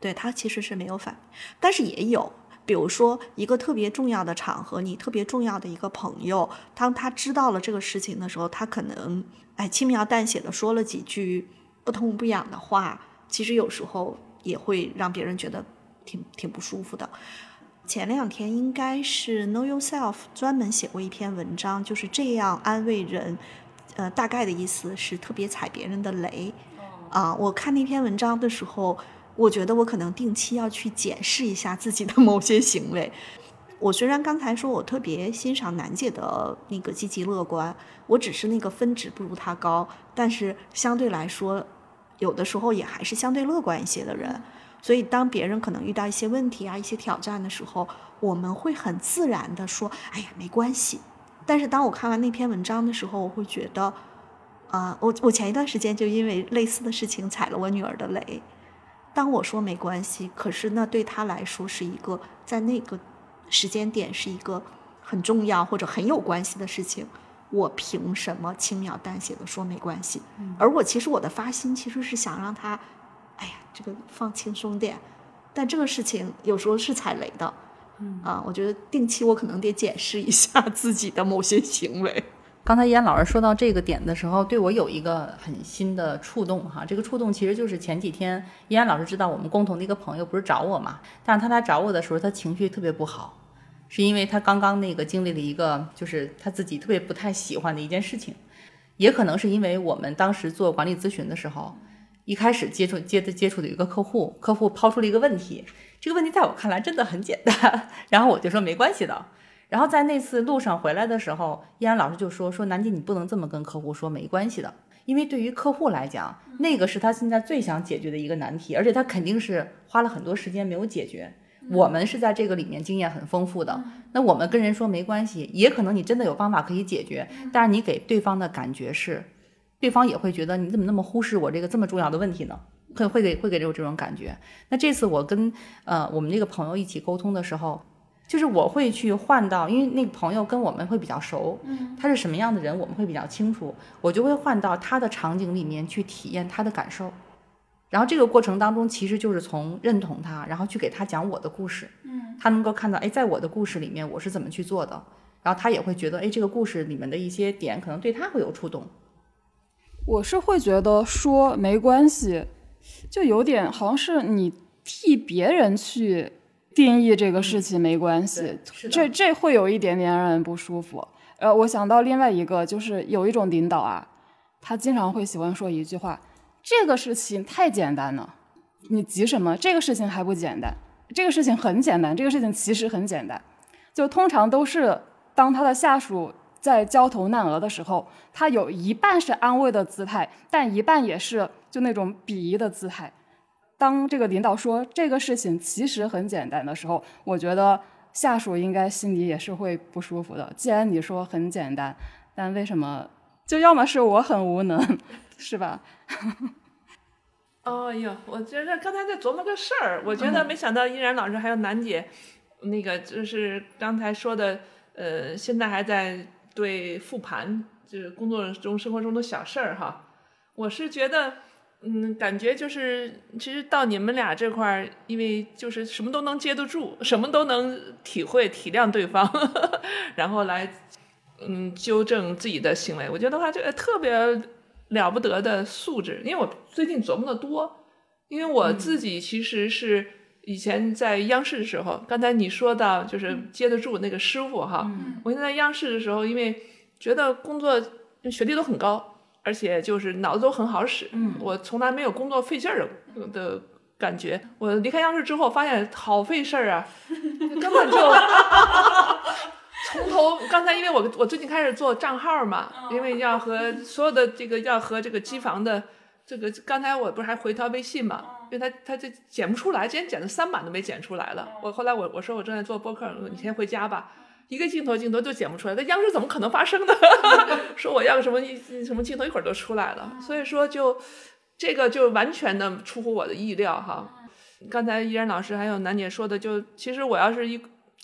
对他其实是没有反，但是也有，比如说一个特别重要的场合，你特别重要的一个朋友，当他知道了这个事情的时候，他可能哎轻描淡写的说了几句不痛不痒的话，其实有时候也会让别人觉得挺挺不舒服的。前两天应该是 Know Yourself 专门写过一篇文章，就是这样安慰人，呃，大概的意思是特别踩别人的雷。啊，我看那篇文章的时候，我觉得我可能定期要去检视一下自己的某些行为。我虽然刚才说我特别欣赏楠姐的那个积极乐观，我只是那个分值不如她高，但是相对来说，有的时候也还是相对乐观一些的人。所以当别人可能遇到一些问题啊、一些挑战的时候，我们会很自然的说：“哎呀，没关系。”但是当我看完那篇文章的时候，我会觉得，啊、我我前一段时间就因为类似的事情踩了我女儿的雷。当我说没关系，可是那对他来说是一个在那个时间点是一个很重要或者很有关系的事情。我凭什么轻描淡写的说没关系？而我其实我的发心其实是想让他，哎呀，这个放轻松点。但这个事情有时候是踩雷的，啊，我觉得定期我可能得检视一下自己的某些行为。刚才依安老师说到这个点的时候，对我有一个很新的触动哈。这个触动其实就是前几天依安老师知道我们共同的一个朋友不是找我嘛，但是他来找我的时候，他情绪特别不好，是因为他刚刚那个经历了一个就是他自己特别不太喜欢的一件事情，也可能是因为我们当时做管理咨询的时候，一开始接触接接触的一个客户，客户抛出了一个问题，这个问题在我看来真的很简单，然后我就说没关系的。然后在那次路上回来的时候，依然老师就说说南姐，你不能这么跟客户说没关系的，因为对于客户来讲，那个是他现在最想解决的一个难题，而且他肯定是花了很多时间没有解决。我们是在这个里面经验很丰富的，那我们跟人说没关系，也可能你真的有方法可以解决，但是你给对方的感觉是，对方也会觉得你怎么那么忽视我这个这么重要的问题呢？会会给会给我这种感觉。那这次我跟呃我们那个朋友一起沟通的时候。就是我会去换到，因为那个朋友跟我们会比较熟，嗯，他是什么样的人，我们会比较清楚，我就会换到他的场景里面去体验他的感受，然后这个过程当中，其实就是从认同他，然后去给他讲我的故事，嗯，他能够看到，哎，在我的故事里面我是怎么去做的，然后他也会觉得，哎，这个故事里面的一些点可能对他会有触动。我是会觉得说没关系，就有点好像是你替别人去定义这个事情没关系，这这会有一点点让人不舒服。呃，我想到另外一个，就是有一种领导啊，他经常会喜欢说一句话：“这个事情太简单了，你急什么？这个事情还不简单，这个事情很简单，这个事情其实很简单。”就通常都是当他的下属在焦头烂额的时候，他有一半是安慰的姿态，但一半也是就那种鄙夷的姿态。当这个领导说这个事情其实很简单的时候，我觉得下属应该心里也是会不舒服的。既然你说很简单，但为什么就要么是我很无能，是吧？哦哟，我觉得刚才在琢磨个事儿，我觉得没想到依然老师还有楠姐，那个就是刚才说的，呃，现在还在对复盘，就是工作中、生活中的小事儿哈。我是觉得，嗯，感觉就是其实到你们俩这块儿，因为就是什么都能接得住，什么都能体会、体谅对方，然后来嗯纠正自己的行为。我觉得话这个特别了不得的素质，因为我最近琢磨的多，因为我自己其实是以前在央视的时候，刚才你说到就是接得住那个师傅哈，我现在央视的时候，因为觉得工作学历都很高，而且就是脑子都很好使，我从来没有工作费劲儿的的感觉。我离开央视之后，发现好费事儿啊，根本就。从头，刚才因为我我最近开始做账号嘛，因为要和 所有的这个要和这个机房的这个，刚才我不是还回条微信嘛，因为他他这剪不出来，今天剪了三版都没剪出来了。我后来我我说我正在做播客，你先回家吧，一个镜头镜头就剪不出来，在央视怎么可能发生呢？说我要个什么一什么镜头一会儿就出来了，所以说就这个就完全的出乎我的意料哈。刚才依然老师还有楠姐说的，就其实我要是一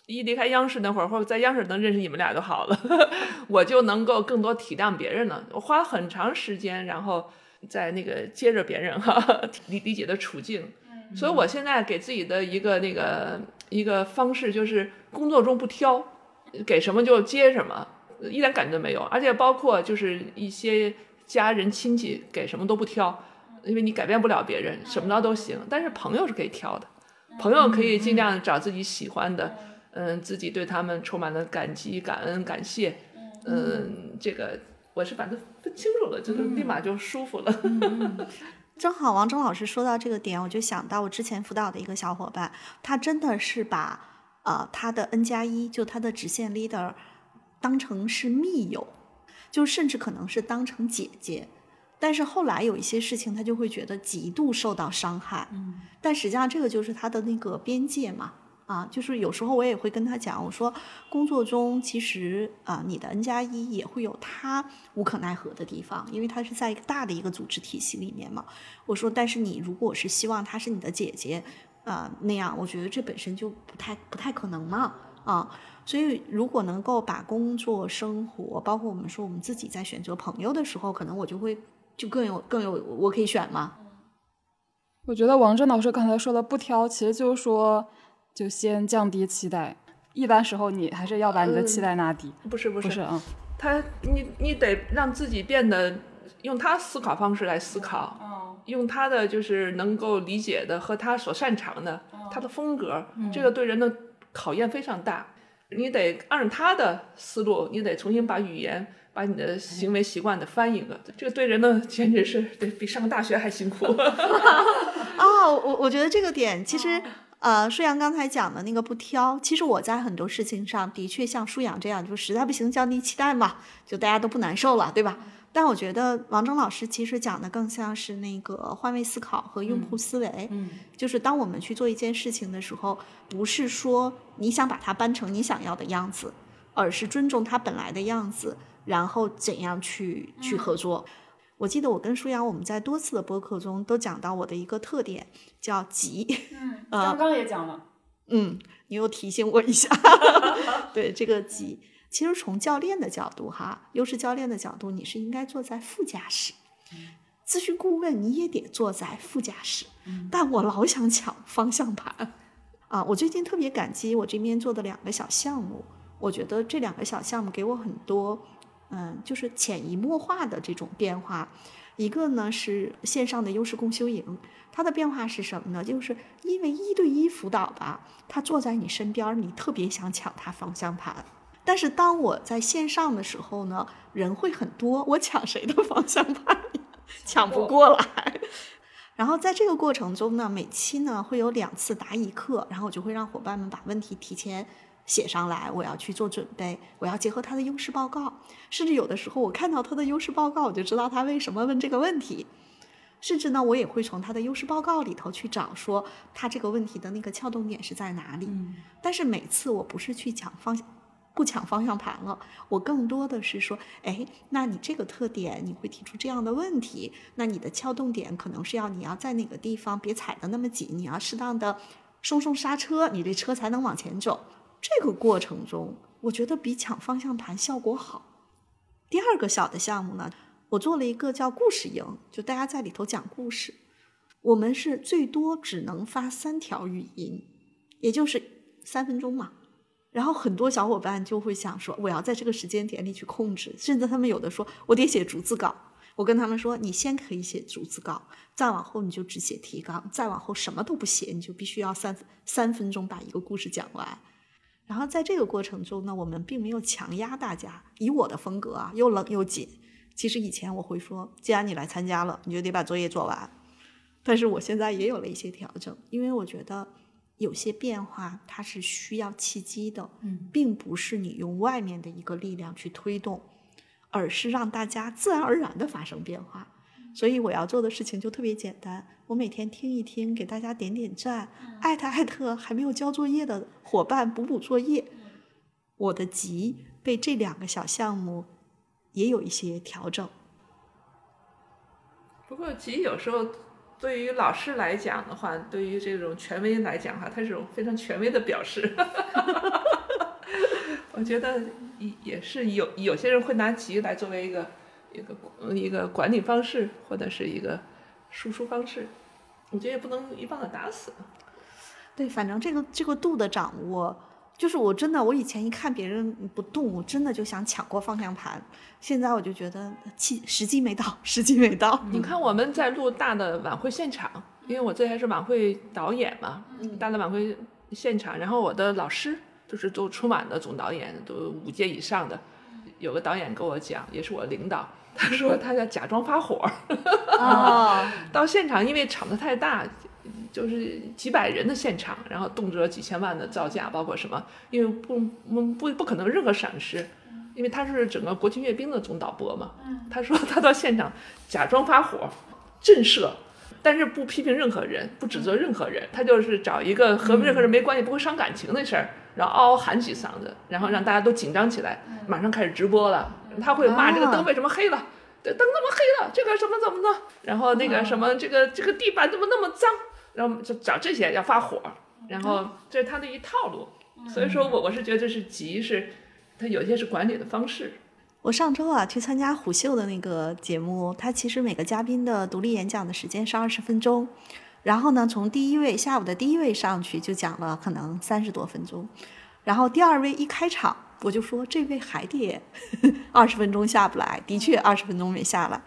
一离开央视那会儿，或者在央视能认识你们俩就好了，我就能够更多体谅别人了。我花了很长时间，然后在那个接着别人哈理理解的处境，所以我现在给自己的一个那个一个方式就是工作中不挑，给什么就接什么，一点感觉都没有。而且包括就是一些家人亲戚给什么都不挑，因为你改变不了别人，什么着都行。但是朋友是可以挑的，朋友可以尽量找自己喜欢的。嗯，自己对他们充满了感激、感恩、感谢。嗯，这个我是反正分清楚了，就是立马就舒服了。正好王峥老师说到这个点，我就想到我之前辅导的一个小伙伴，他真的是把呃他的 N 加一，就他的直线 leader 当成是密友，就甚至可能是当成姐姐。但是后来有一些事情，他就会觉得极度受到伤害。嗯，但实际上这个就是他的那个边界嘛。啊，就是有时候我也会跟他讲，我说工作中其实啊，你的 N 加一也会有他无可奈何的地方，因为他是在一个大的一个组织体系里面嘛。我说，但是你如果是希望她是你的姐姐，啊那样，我觉得这本身就不太不太可能嘛。啊，所以如果能够把工作、生活，包括我们说我们自己在选择朋友的时候，可能我就会就更有更有我可以选嘛。我觉得王震老师刚才说的不挑，其实就是说。就先降低期待，一般时候你还是要把你的期待拉低。不是不是不是啊，他你你得让自己变得用他思考方式来思考，用他的就是能够理解的和他所擅长的，他的风格，这个对人的考验非常大。你得按他的思路，你得重新把语言、把你的行为习惯的翻译了，这个对人呢简直是得比上大学还辛苦。哦，我我觉得这个点其实。呃，舒阳刚才讲的那个不挑，其实我在很多事情上的确像舒阳这样，就实在不行降低期待嘛，就大家都不难受了，对吧？但我觉得王峥老师其实讲的更像是那个换位思考和用户思维，嗯，就是当我们去做一件事情的时候，不是说你想把它搬成你想要的样子，而是尊重它本来的样子，然后怎样去去合作。我记得我跟舒阳，我们在多次的播客中都讲到我的一个特点，叫急。嗯，刚刚也讲了。嗯，你又提醒我一下。对这个急，其实从教练的角度哈，优势教练的角度，你是应该坐在副驾驶。咨询顾问你也得坐在副驾驶。但我老想抢方向盘。啊，我最近特别感激我这边做的两个小项目，我觉得这两个小项目给我很多。嗯，就是潜移默化的这种变化。一个呢是线上的优势共修营，它的变化是什么呢？就是因为一对一辅导吧，他坐在你身边，你特别想抢他方向盘。但是当我在线上的时候呢，人会很多，我抢谁的方向盘抢不过来。然后在这个过程中呢，每期呢会有两次答疑课，然后我就会让伙伴们把问题提前。写上来，我要去做准备，我要结合他的优势报告，甚至有的时候我看到他的优势报告，我就知道他为什么问这个问题，甚至呢，我也会从他的优势报告里头去找，说他这个问题的那个撬动点是在哪里。但是每次我不是去抢方向，不抢方向盘了，我更多的是说，哎，那你这个特点你会提出这样的问题，那你的撬动点可能是要你要在哪个地方别踩的那么紧，你要适当的松松刹车，你这车才能往前走。这个过程中，我觉得比抢方向盘效果好。第二个小的项目呢，我做了一个叫故事营，就大家在里头讲故事。我们是最多只能发三条语音，也就是三分钟嘛。然后很多小伙伴就会想说，我要在这个时间点里去控制，甚至他们有的说，我得写逐字稿。我跟他们说，你先可以写逐字稿，再往后你就只写提纲，再往后什么都不写，你就必须要三三分钟把一个故事讲完。然后在这个过程中呢，我们并没有强压大家。以我的风格啊，又冷又紧。其实以前我会说，既然你来参加了，你就得把作业做完。但是我现在也有了一些调整，因为我觉得有些变化它是需要契机的，嗯，并不是你用外面的一个力量去推动，而是让大家自然而然的发生变化。所以我要做的事情就特别简单，我每天听一听，给大家点点赞，艾特艾特还没有交作业的伙伴补补作业。我的急被这两个小项目也有一些调整。不过急有时候对于老师来讲的话，对于这种权威来讲哈，它是种非常权威的表示。我觉得也也是有有些人会拿急来作为一个。一个一个管理方式，或者是一个输出方式，我觉得也不能一棒子打死。对，反正这个这个度的掌握，就是我真的，我以前一看别人不动，我真的就想抢过方向盘。现在我就觉得气时机没到，时机没到。你看我们在录大的晚会现场，因为我这还是晚会导演嘛，大的晚会现场，然后我的老师就是做春晚的总导演，都五届以上的，有个导演跟我讲，也是我领导。他说他要假装发火，哦，到现场因为场子太大，就是几百人的现场，然后动辄几千万的造价，包括什么，因为不不不不可能任何闪失，因为他是整个国庆阅兵的总导播嘛。他说他到现场假装发火，震慑。但是不批评任何人，不指责任何人，他就是找一个和任何人没关系、不会伤感情的事儿，然后嗷嗷喊几嗓子，然后让大家都紧张起来，马上开始直播了。他会骂这个灯为什么黑了，这灯怎么黑了，这个什么怎么的，然后那个什么这个这个地板怎么那么脏，然后就找这些要发火，然后这是他的一套路。所以说我我是觉得这是急，是他有些是管理的方式。我上周啊去参加虎嗅的那个节目，他其实每个嘉宾的独立演讲的时间是二十分钟，然后呢，从第一位下午的第一位上去就讲了可能三十多分钟，然后第二位一开场我就说这位还得 二十分钟下不来，的确二十分钟没下来，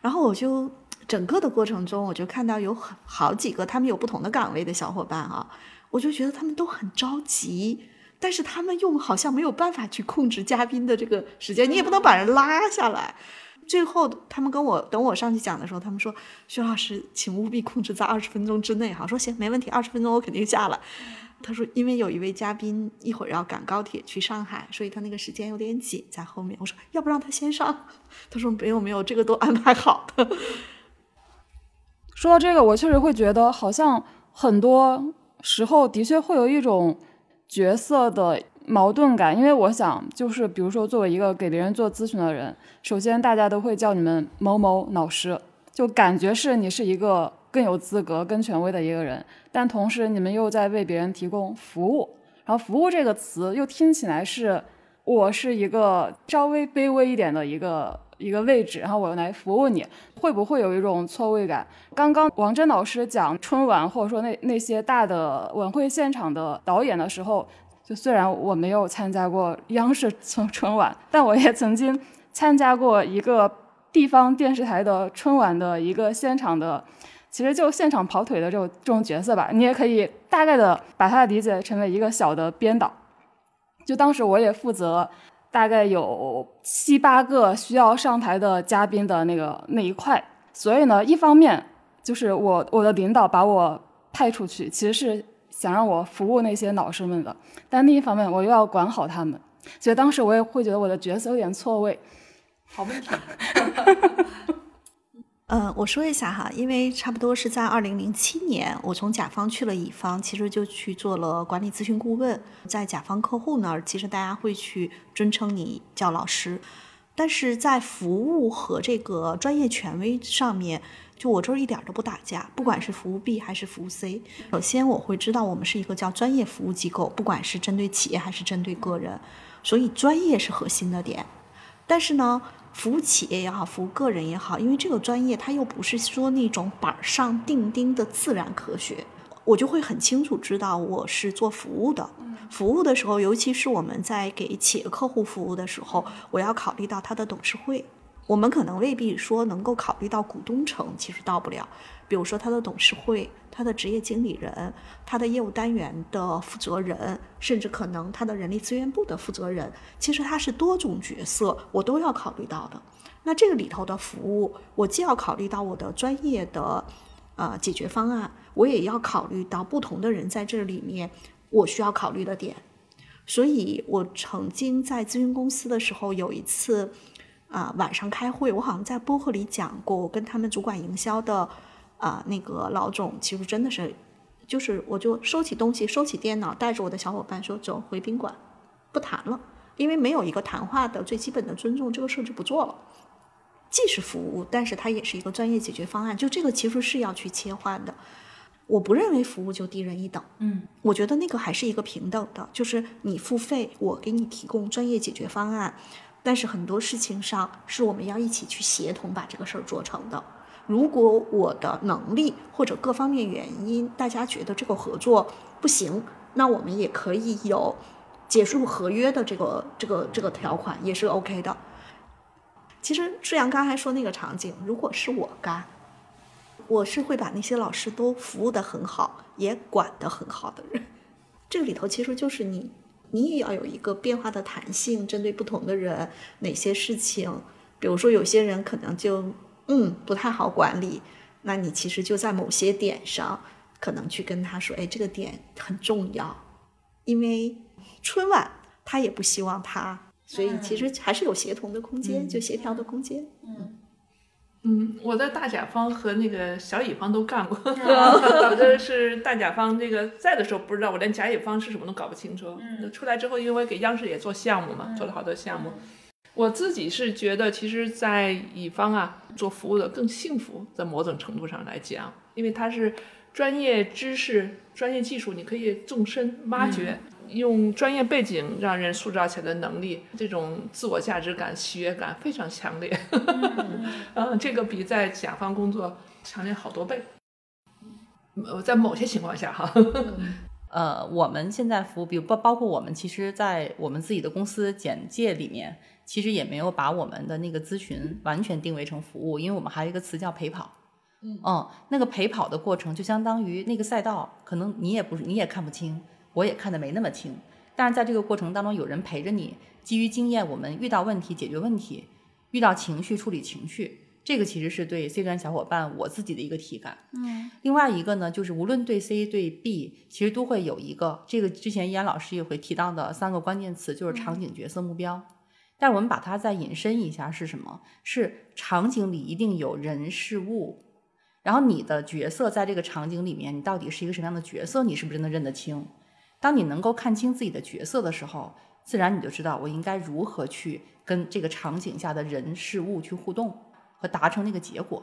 然后我就整个的过程中我就看到有很好几个他们有不同的岗位的小伙伴啊，我就觉得他们都很着急。但是他们又好像没有办法去控制嘉宾的这个时间，你也不能把人拉下来。最后他们跟我等我上去讲的时候，他们说：“徐老师，请务必控制在二十分钟之内。”哈，说行，没问题，二十分钟我肯定下来。他说：“因为有一位嘉宾一会儿要赶高铁去上海，所以他那个时间有点紧，在后面。”我说：“要不让他先上？” 他说：“没有没有，这个都安排好的。”说到这个，我确实会觉得，好像很多时候的确会有一种。角色的矛盾感，因为我想，就是比如说，作为一个给别人做咨询的人，首先大家都会叫你们某某老师，就感觉是你是一个更有资格、更权威的一个人，但同时你们又在为别人提供服务，然后“服务”这个词又听起来是我是一个稍微卑微一点的一个一个位置，然后我来服务你，会不会有一种错位感？刚刚王真老师讲春晚，或者说那那些大的晚会现场的导演的时候，就虽然我没有参加过央视春春晚，但我也曾经参加过一个地方电视台的春晚的一个现场的，其实就现场跑腿的这种这种角色吧。你也可以大概的把它理解成为一个小的编导。就当时我也负责大概有七八个需要上台的嘉宾的那个那一块，所以呢，一方面。就是我我的领导把我派出去，其实是想让我服务那些老师们的，但另一方面我又要管好他们，所以当时我也会觉得我的角色有点错位。好问题。嗯，我说一下哈，因为差不多是在二零零七年，我从甲方去了乙方，其实就去做了管理咨询顾问。在甲方客户那儿，其实大家会去尊称你叫老师，但是在服务和这个专业权威上面。就我这儿一点都不打架，不管是服务 B 还是服务 C。首先我会知道我们是一个叫专业服务机构，不管是针对企业还是针对个人，所以专业是核心的点。但是呢，服务企业也好，服务个人也好，因为这个专业它又不是说那种板上钉钉的自然科学，我就会很清楚知道我是做服务的。服务的时候，尤其是我们在给企业客户服务的时候，我要考虑到他的董事会。我们可能未必说能够考虑到股东层，其实到不了。比如说他的董事会、他的职业经理人、他的业务单元的负责人，甚至可能他的人力资源部的负责人，其实他是多种角色，我都要考虑到的。那这个里头的服务，我既要考虑到我的专业的呃解决方案，我也要考虑到不同的人在这里面我需要考虑的点。所以我曾经在咨询公司的时候，有一次。啊，晚上开会，我好像在播客里讲过，我跟他们主管营销的啊那个老总，其实真的是，就是我就收起东西，收起电脑，带着我的小伙伴说走回宾馆，不谈了，因为没有一个谈话的最基本的尊重，这个事就不做了。既是服务，但是它也是一个专业解决方案，就这个其实是要去切换的。我不认为服务就低人一等，嗯，我觉得那个还是一个平等的，就是你付费，我给你提供专业解决方案。但是很多事情上是我们要一起去协同把这个事儿做成的。如果我的能力或者各方面原因，大家觉得这个合作不行，那我们也可以有结束合约的这个这个这个条款，也是 OK 的。其实志阳刚才说那个场景，如果是我干，我是会把那些老师都服务的很好，也管得很好的人。这个里头其实就是你。你也要有一个变化的弹性，针对不同的人，哪些事情比如说有些人可能就嗯不太好管理，那你其实就在某些点上可能去跟他说，哎，这个点很重要，因为春晚他也不希望他，所以其实还是有协同的空间，就协调的空间。嗯嗯，我在大甲方和那个小乙方都干过，有 的是大甲方这个在的时候不知道，我连甲乙方是什么都搞不清楚。嗯，出来之后，因为我给央视也做项目嘛，做了好多项目。我自己是觉得，其实，在乙方啊做服务的更幸福，在某种程度上来讲，因为他是专业知识、专业技术，你可以纵深挖掘。用专业背景让人塑造起来的能力，这种自我价值感、喜悦感非常强烈。嗯，这个比在甲方工作强烈好多倍。呃，在某些情况下哈。呃，我们现在服务，比如包包括我们，其实，在我们自己的公司简介里面，其实也没有把我们的那个咨询完全定位成服务，因为我们还有一个词叫陪跑。嗯，那个陪跑的过程就相当于那个赛道，可能你也不是，你也看不清。我也看得没那么清，但是在这个过程当中，有人陪着你，基于经验，我们遇到问题解决问题，遇到情绪处理情绪，这个其实是对 C 端小伙伴我自己的一个体感。嗯，另外一个呢，就是无论对 C 对 B，其实都会有一个这个之前依然老师也会提到的三个关键词，就是场景、角色、目标。但是我们把它再引申一下是什么？是场景里一定有人事物，然后你的角色在这个场景里面，你到底是一个什么样的角色？你是不是真的认得清？当你能够看清自己的角色的时候，自然你就知道我应该如何去跟这个场景下的人事物去互动和达成那个结果。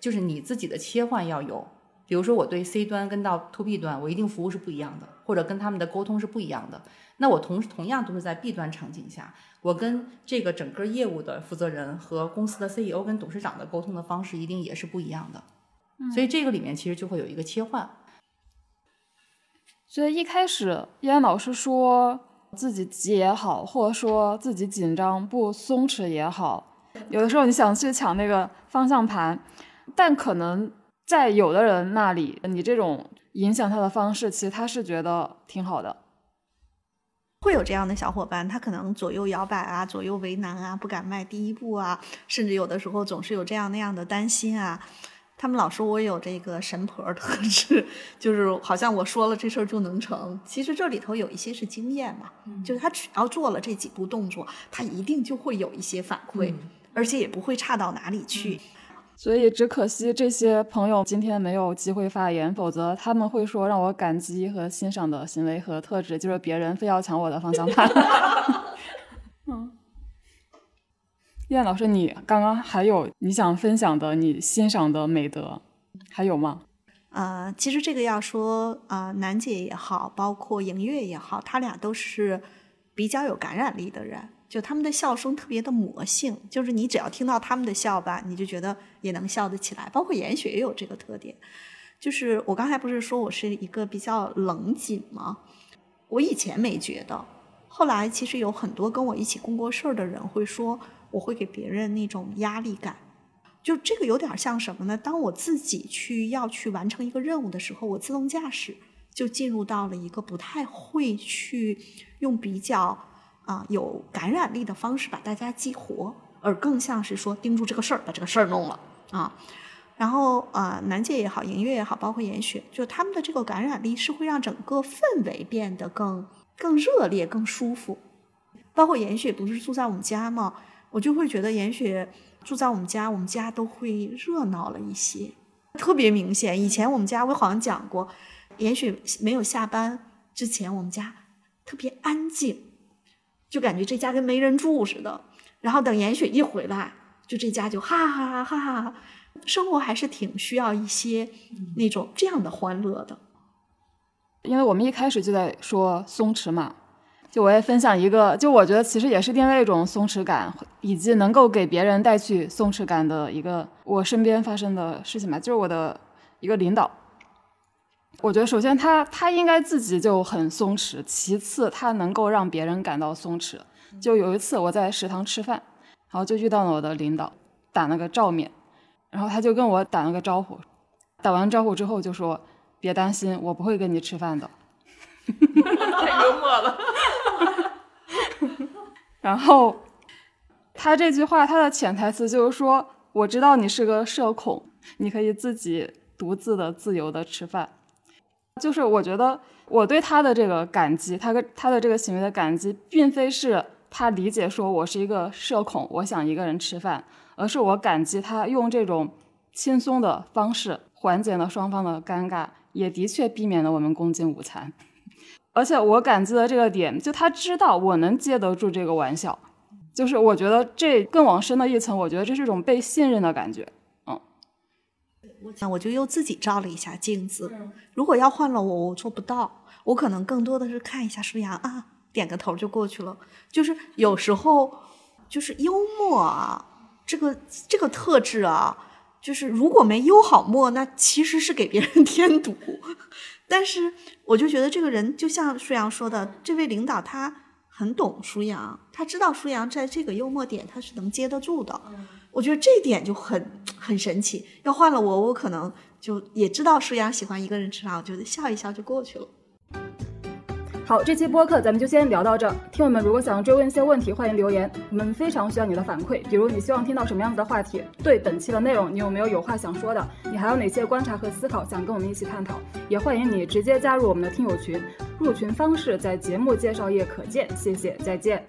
就是你自己的切换要有，比如说我对 C 端跟到 To B 端，我一定服务是不一样的，或者跟他们的沟通是不一样的。那我同同样都是在 B 端场景下，我跟这个整个业务的负责人和公司的 CEO 跟董事长的沟通的方式一定也是不一样的。所以这个里面其实就会有一个切换。所以一开始，依安老师说自己急也好，或者说自己紧张不松弛也好，有的时候你想去抢那个方向盘，但可能在有的人那里，你这种影响他的方式，其实他是觉得挺好的。会有这样的小伙伴，他可能左右摇摆啊，左右为难啊，不敢迈第一步啊，甚至有的时候总是有这样那样的担心啊。他们老说我有这个神婆特质，就是好像我说了这事儿就能成。其实这里头有一些是经验嘛，就是他只要做了这几步动作，他一定就会有一些反馈，而且也不会差到哪里去。所以只可惜这些朋友今天没有机会发言，否则他们会说让我感激和欣赏的行为和特质，就是别人非要抢我的方向盘。嗯。燕老师，你刚刚还有你想分享的、你欣赏的美德，还有吗？呃，其实这个要说啊，楠姐也好，包括莹月也好，他俩都是比较有感染力的人，就他们的笑声特别的魔性，就是你只要听到他们的笑吧，你就觉得也能笑得起来。包括严雪也有这个特点，就是我刚才不是说我是一个比较冷谨吗？我以前没觉得，后来其实有很多跟我一起共过事儿的人会说。我会给别人那种压力感，就这个有点像什么呢？当我自己去要去完成一个任务的时候，我自动驾驶就进入到了一个不太会去用比较啊有感染力的方式把大家激活，而更像是说盯住这个事儿，把这个事儿弄了啊。然后啊，南界也好，莹月也好，包括严雪，就他们的这个感染力是会让整个氛围变得更更热烈、更舒服。包括严雪不是住在我们家吗？我就会觉得严雪住在我们家，我们家都会热闹了一些，特别明显。以前我们家我好像讲过，严雪没有下班之前，我们家特别安静，就感觉这家跟没人住似的。然后等严雪一回来，就这家就哈哈哈哈哈哈，生活还是挺需要一些那种这样的欢乐的。因为我们一开始就在说松弛嘛。就我也分享一个，就我觉得其实也是另外一种松弛感，以及能够给别人带去松弛感的一个我身边发生的事情吧。就是我的一个领导，我觉得首先他他应该自己就很松弛，其次他能够让别人感到松弛。就有一次我在食堂吃饭，然后就遇到了我的领导，打了个照面，然后他就跟我打了个招呼，打完招呼之后就说：“别担心，我不会跟你吃饭的。”太幽默了。然后，他这句话，他的潜台词就是说，我知道你是个社恐，你可以自己独自的、自由的吃饭。就是我觉得我对他的这个感激，他跟他的这个行为的感激，并非是他理解说我是一个社恐，我想一个人吃饭，而是我感激他用这种轻松的方式缓解了双方的尴尬，也的确避免了我们共进午餐。而且我感激的这个点，就他知道我能接得住这个玩笑，就是我觉得这更往深的一层，我觉得这是一种被信任的感觉。我我就又自己照了一下镜子，如果要换了我，我做不到，我可能更多的是看一下舒阳啊，点个头就过去了。就是有时候就是幽默啊，这个这个特质啊，就是如果没幽好默，那其实是给别人 添堵。但是我就觉得这个人就像舒阳说的，这位领导他很懂舒阳，他知道舒阳在这个幽默点他是能接得住的。我觉得这一点就很很神奇。要换了我，我可能就也知道舒阳喜欢一个人吃饭，我觉得笑一笑就过去了。好，这期播客咱们就先聊到这儿。听友们如果想追问一些问题，欢迎留言，我们非常需要你的反馈。比如你希望听到什么样子的话题？对本期的内容，你有没有有话想说的？你还有哪些观察和思考想跟我们一起探讨？也欢迎你直接加入我们的听友群，入群方式在节目介绍页可见。谢谢，再见。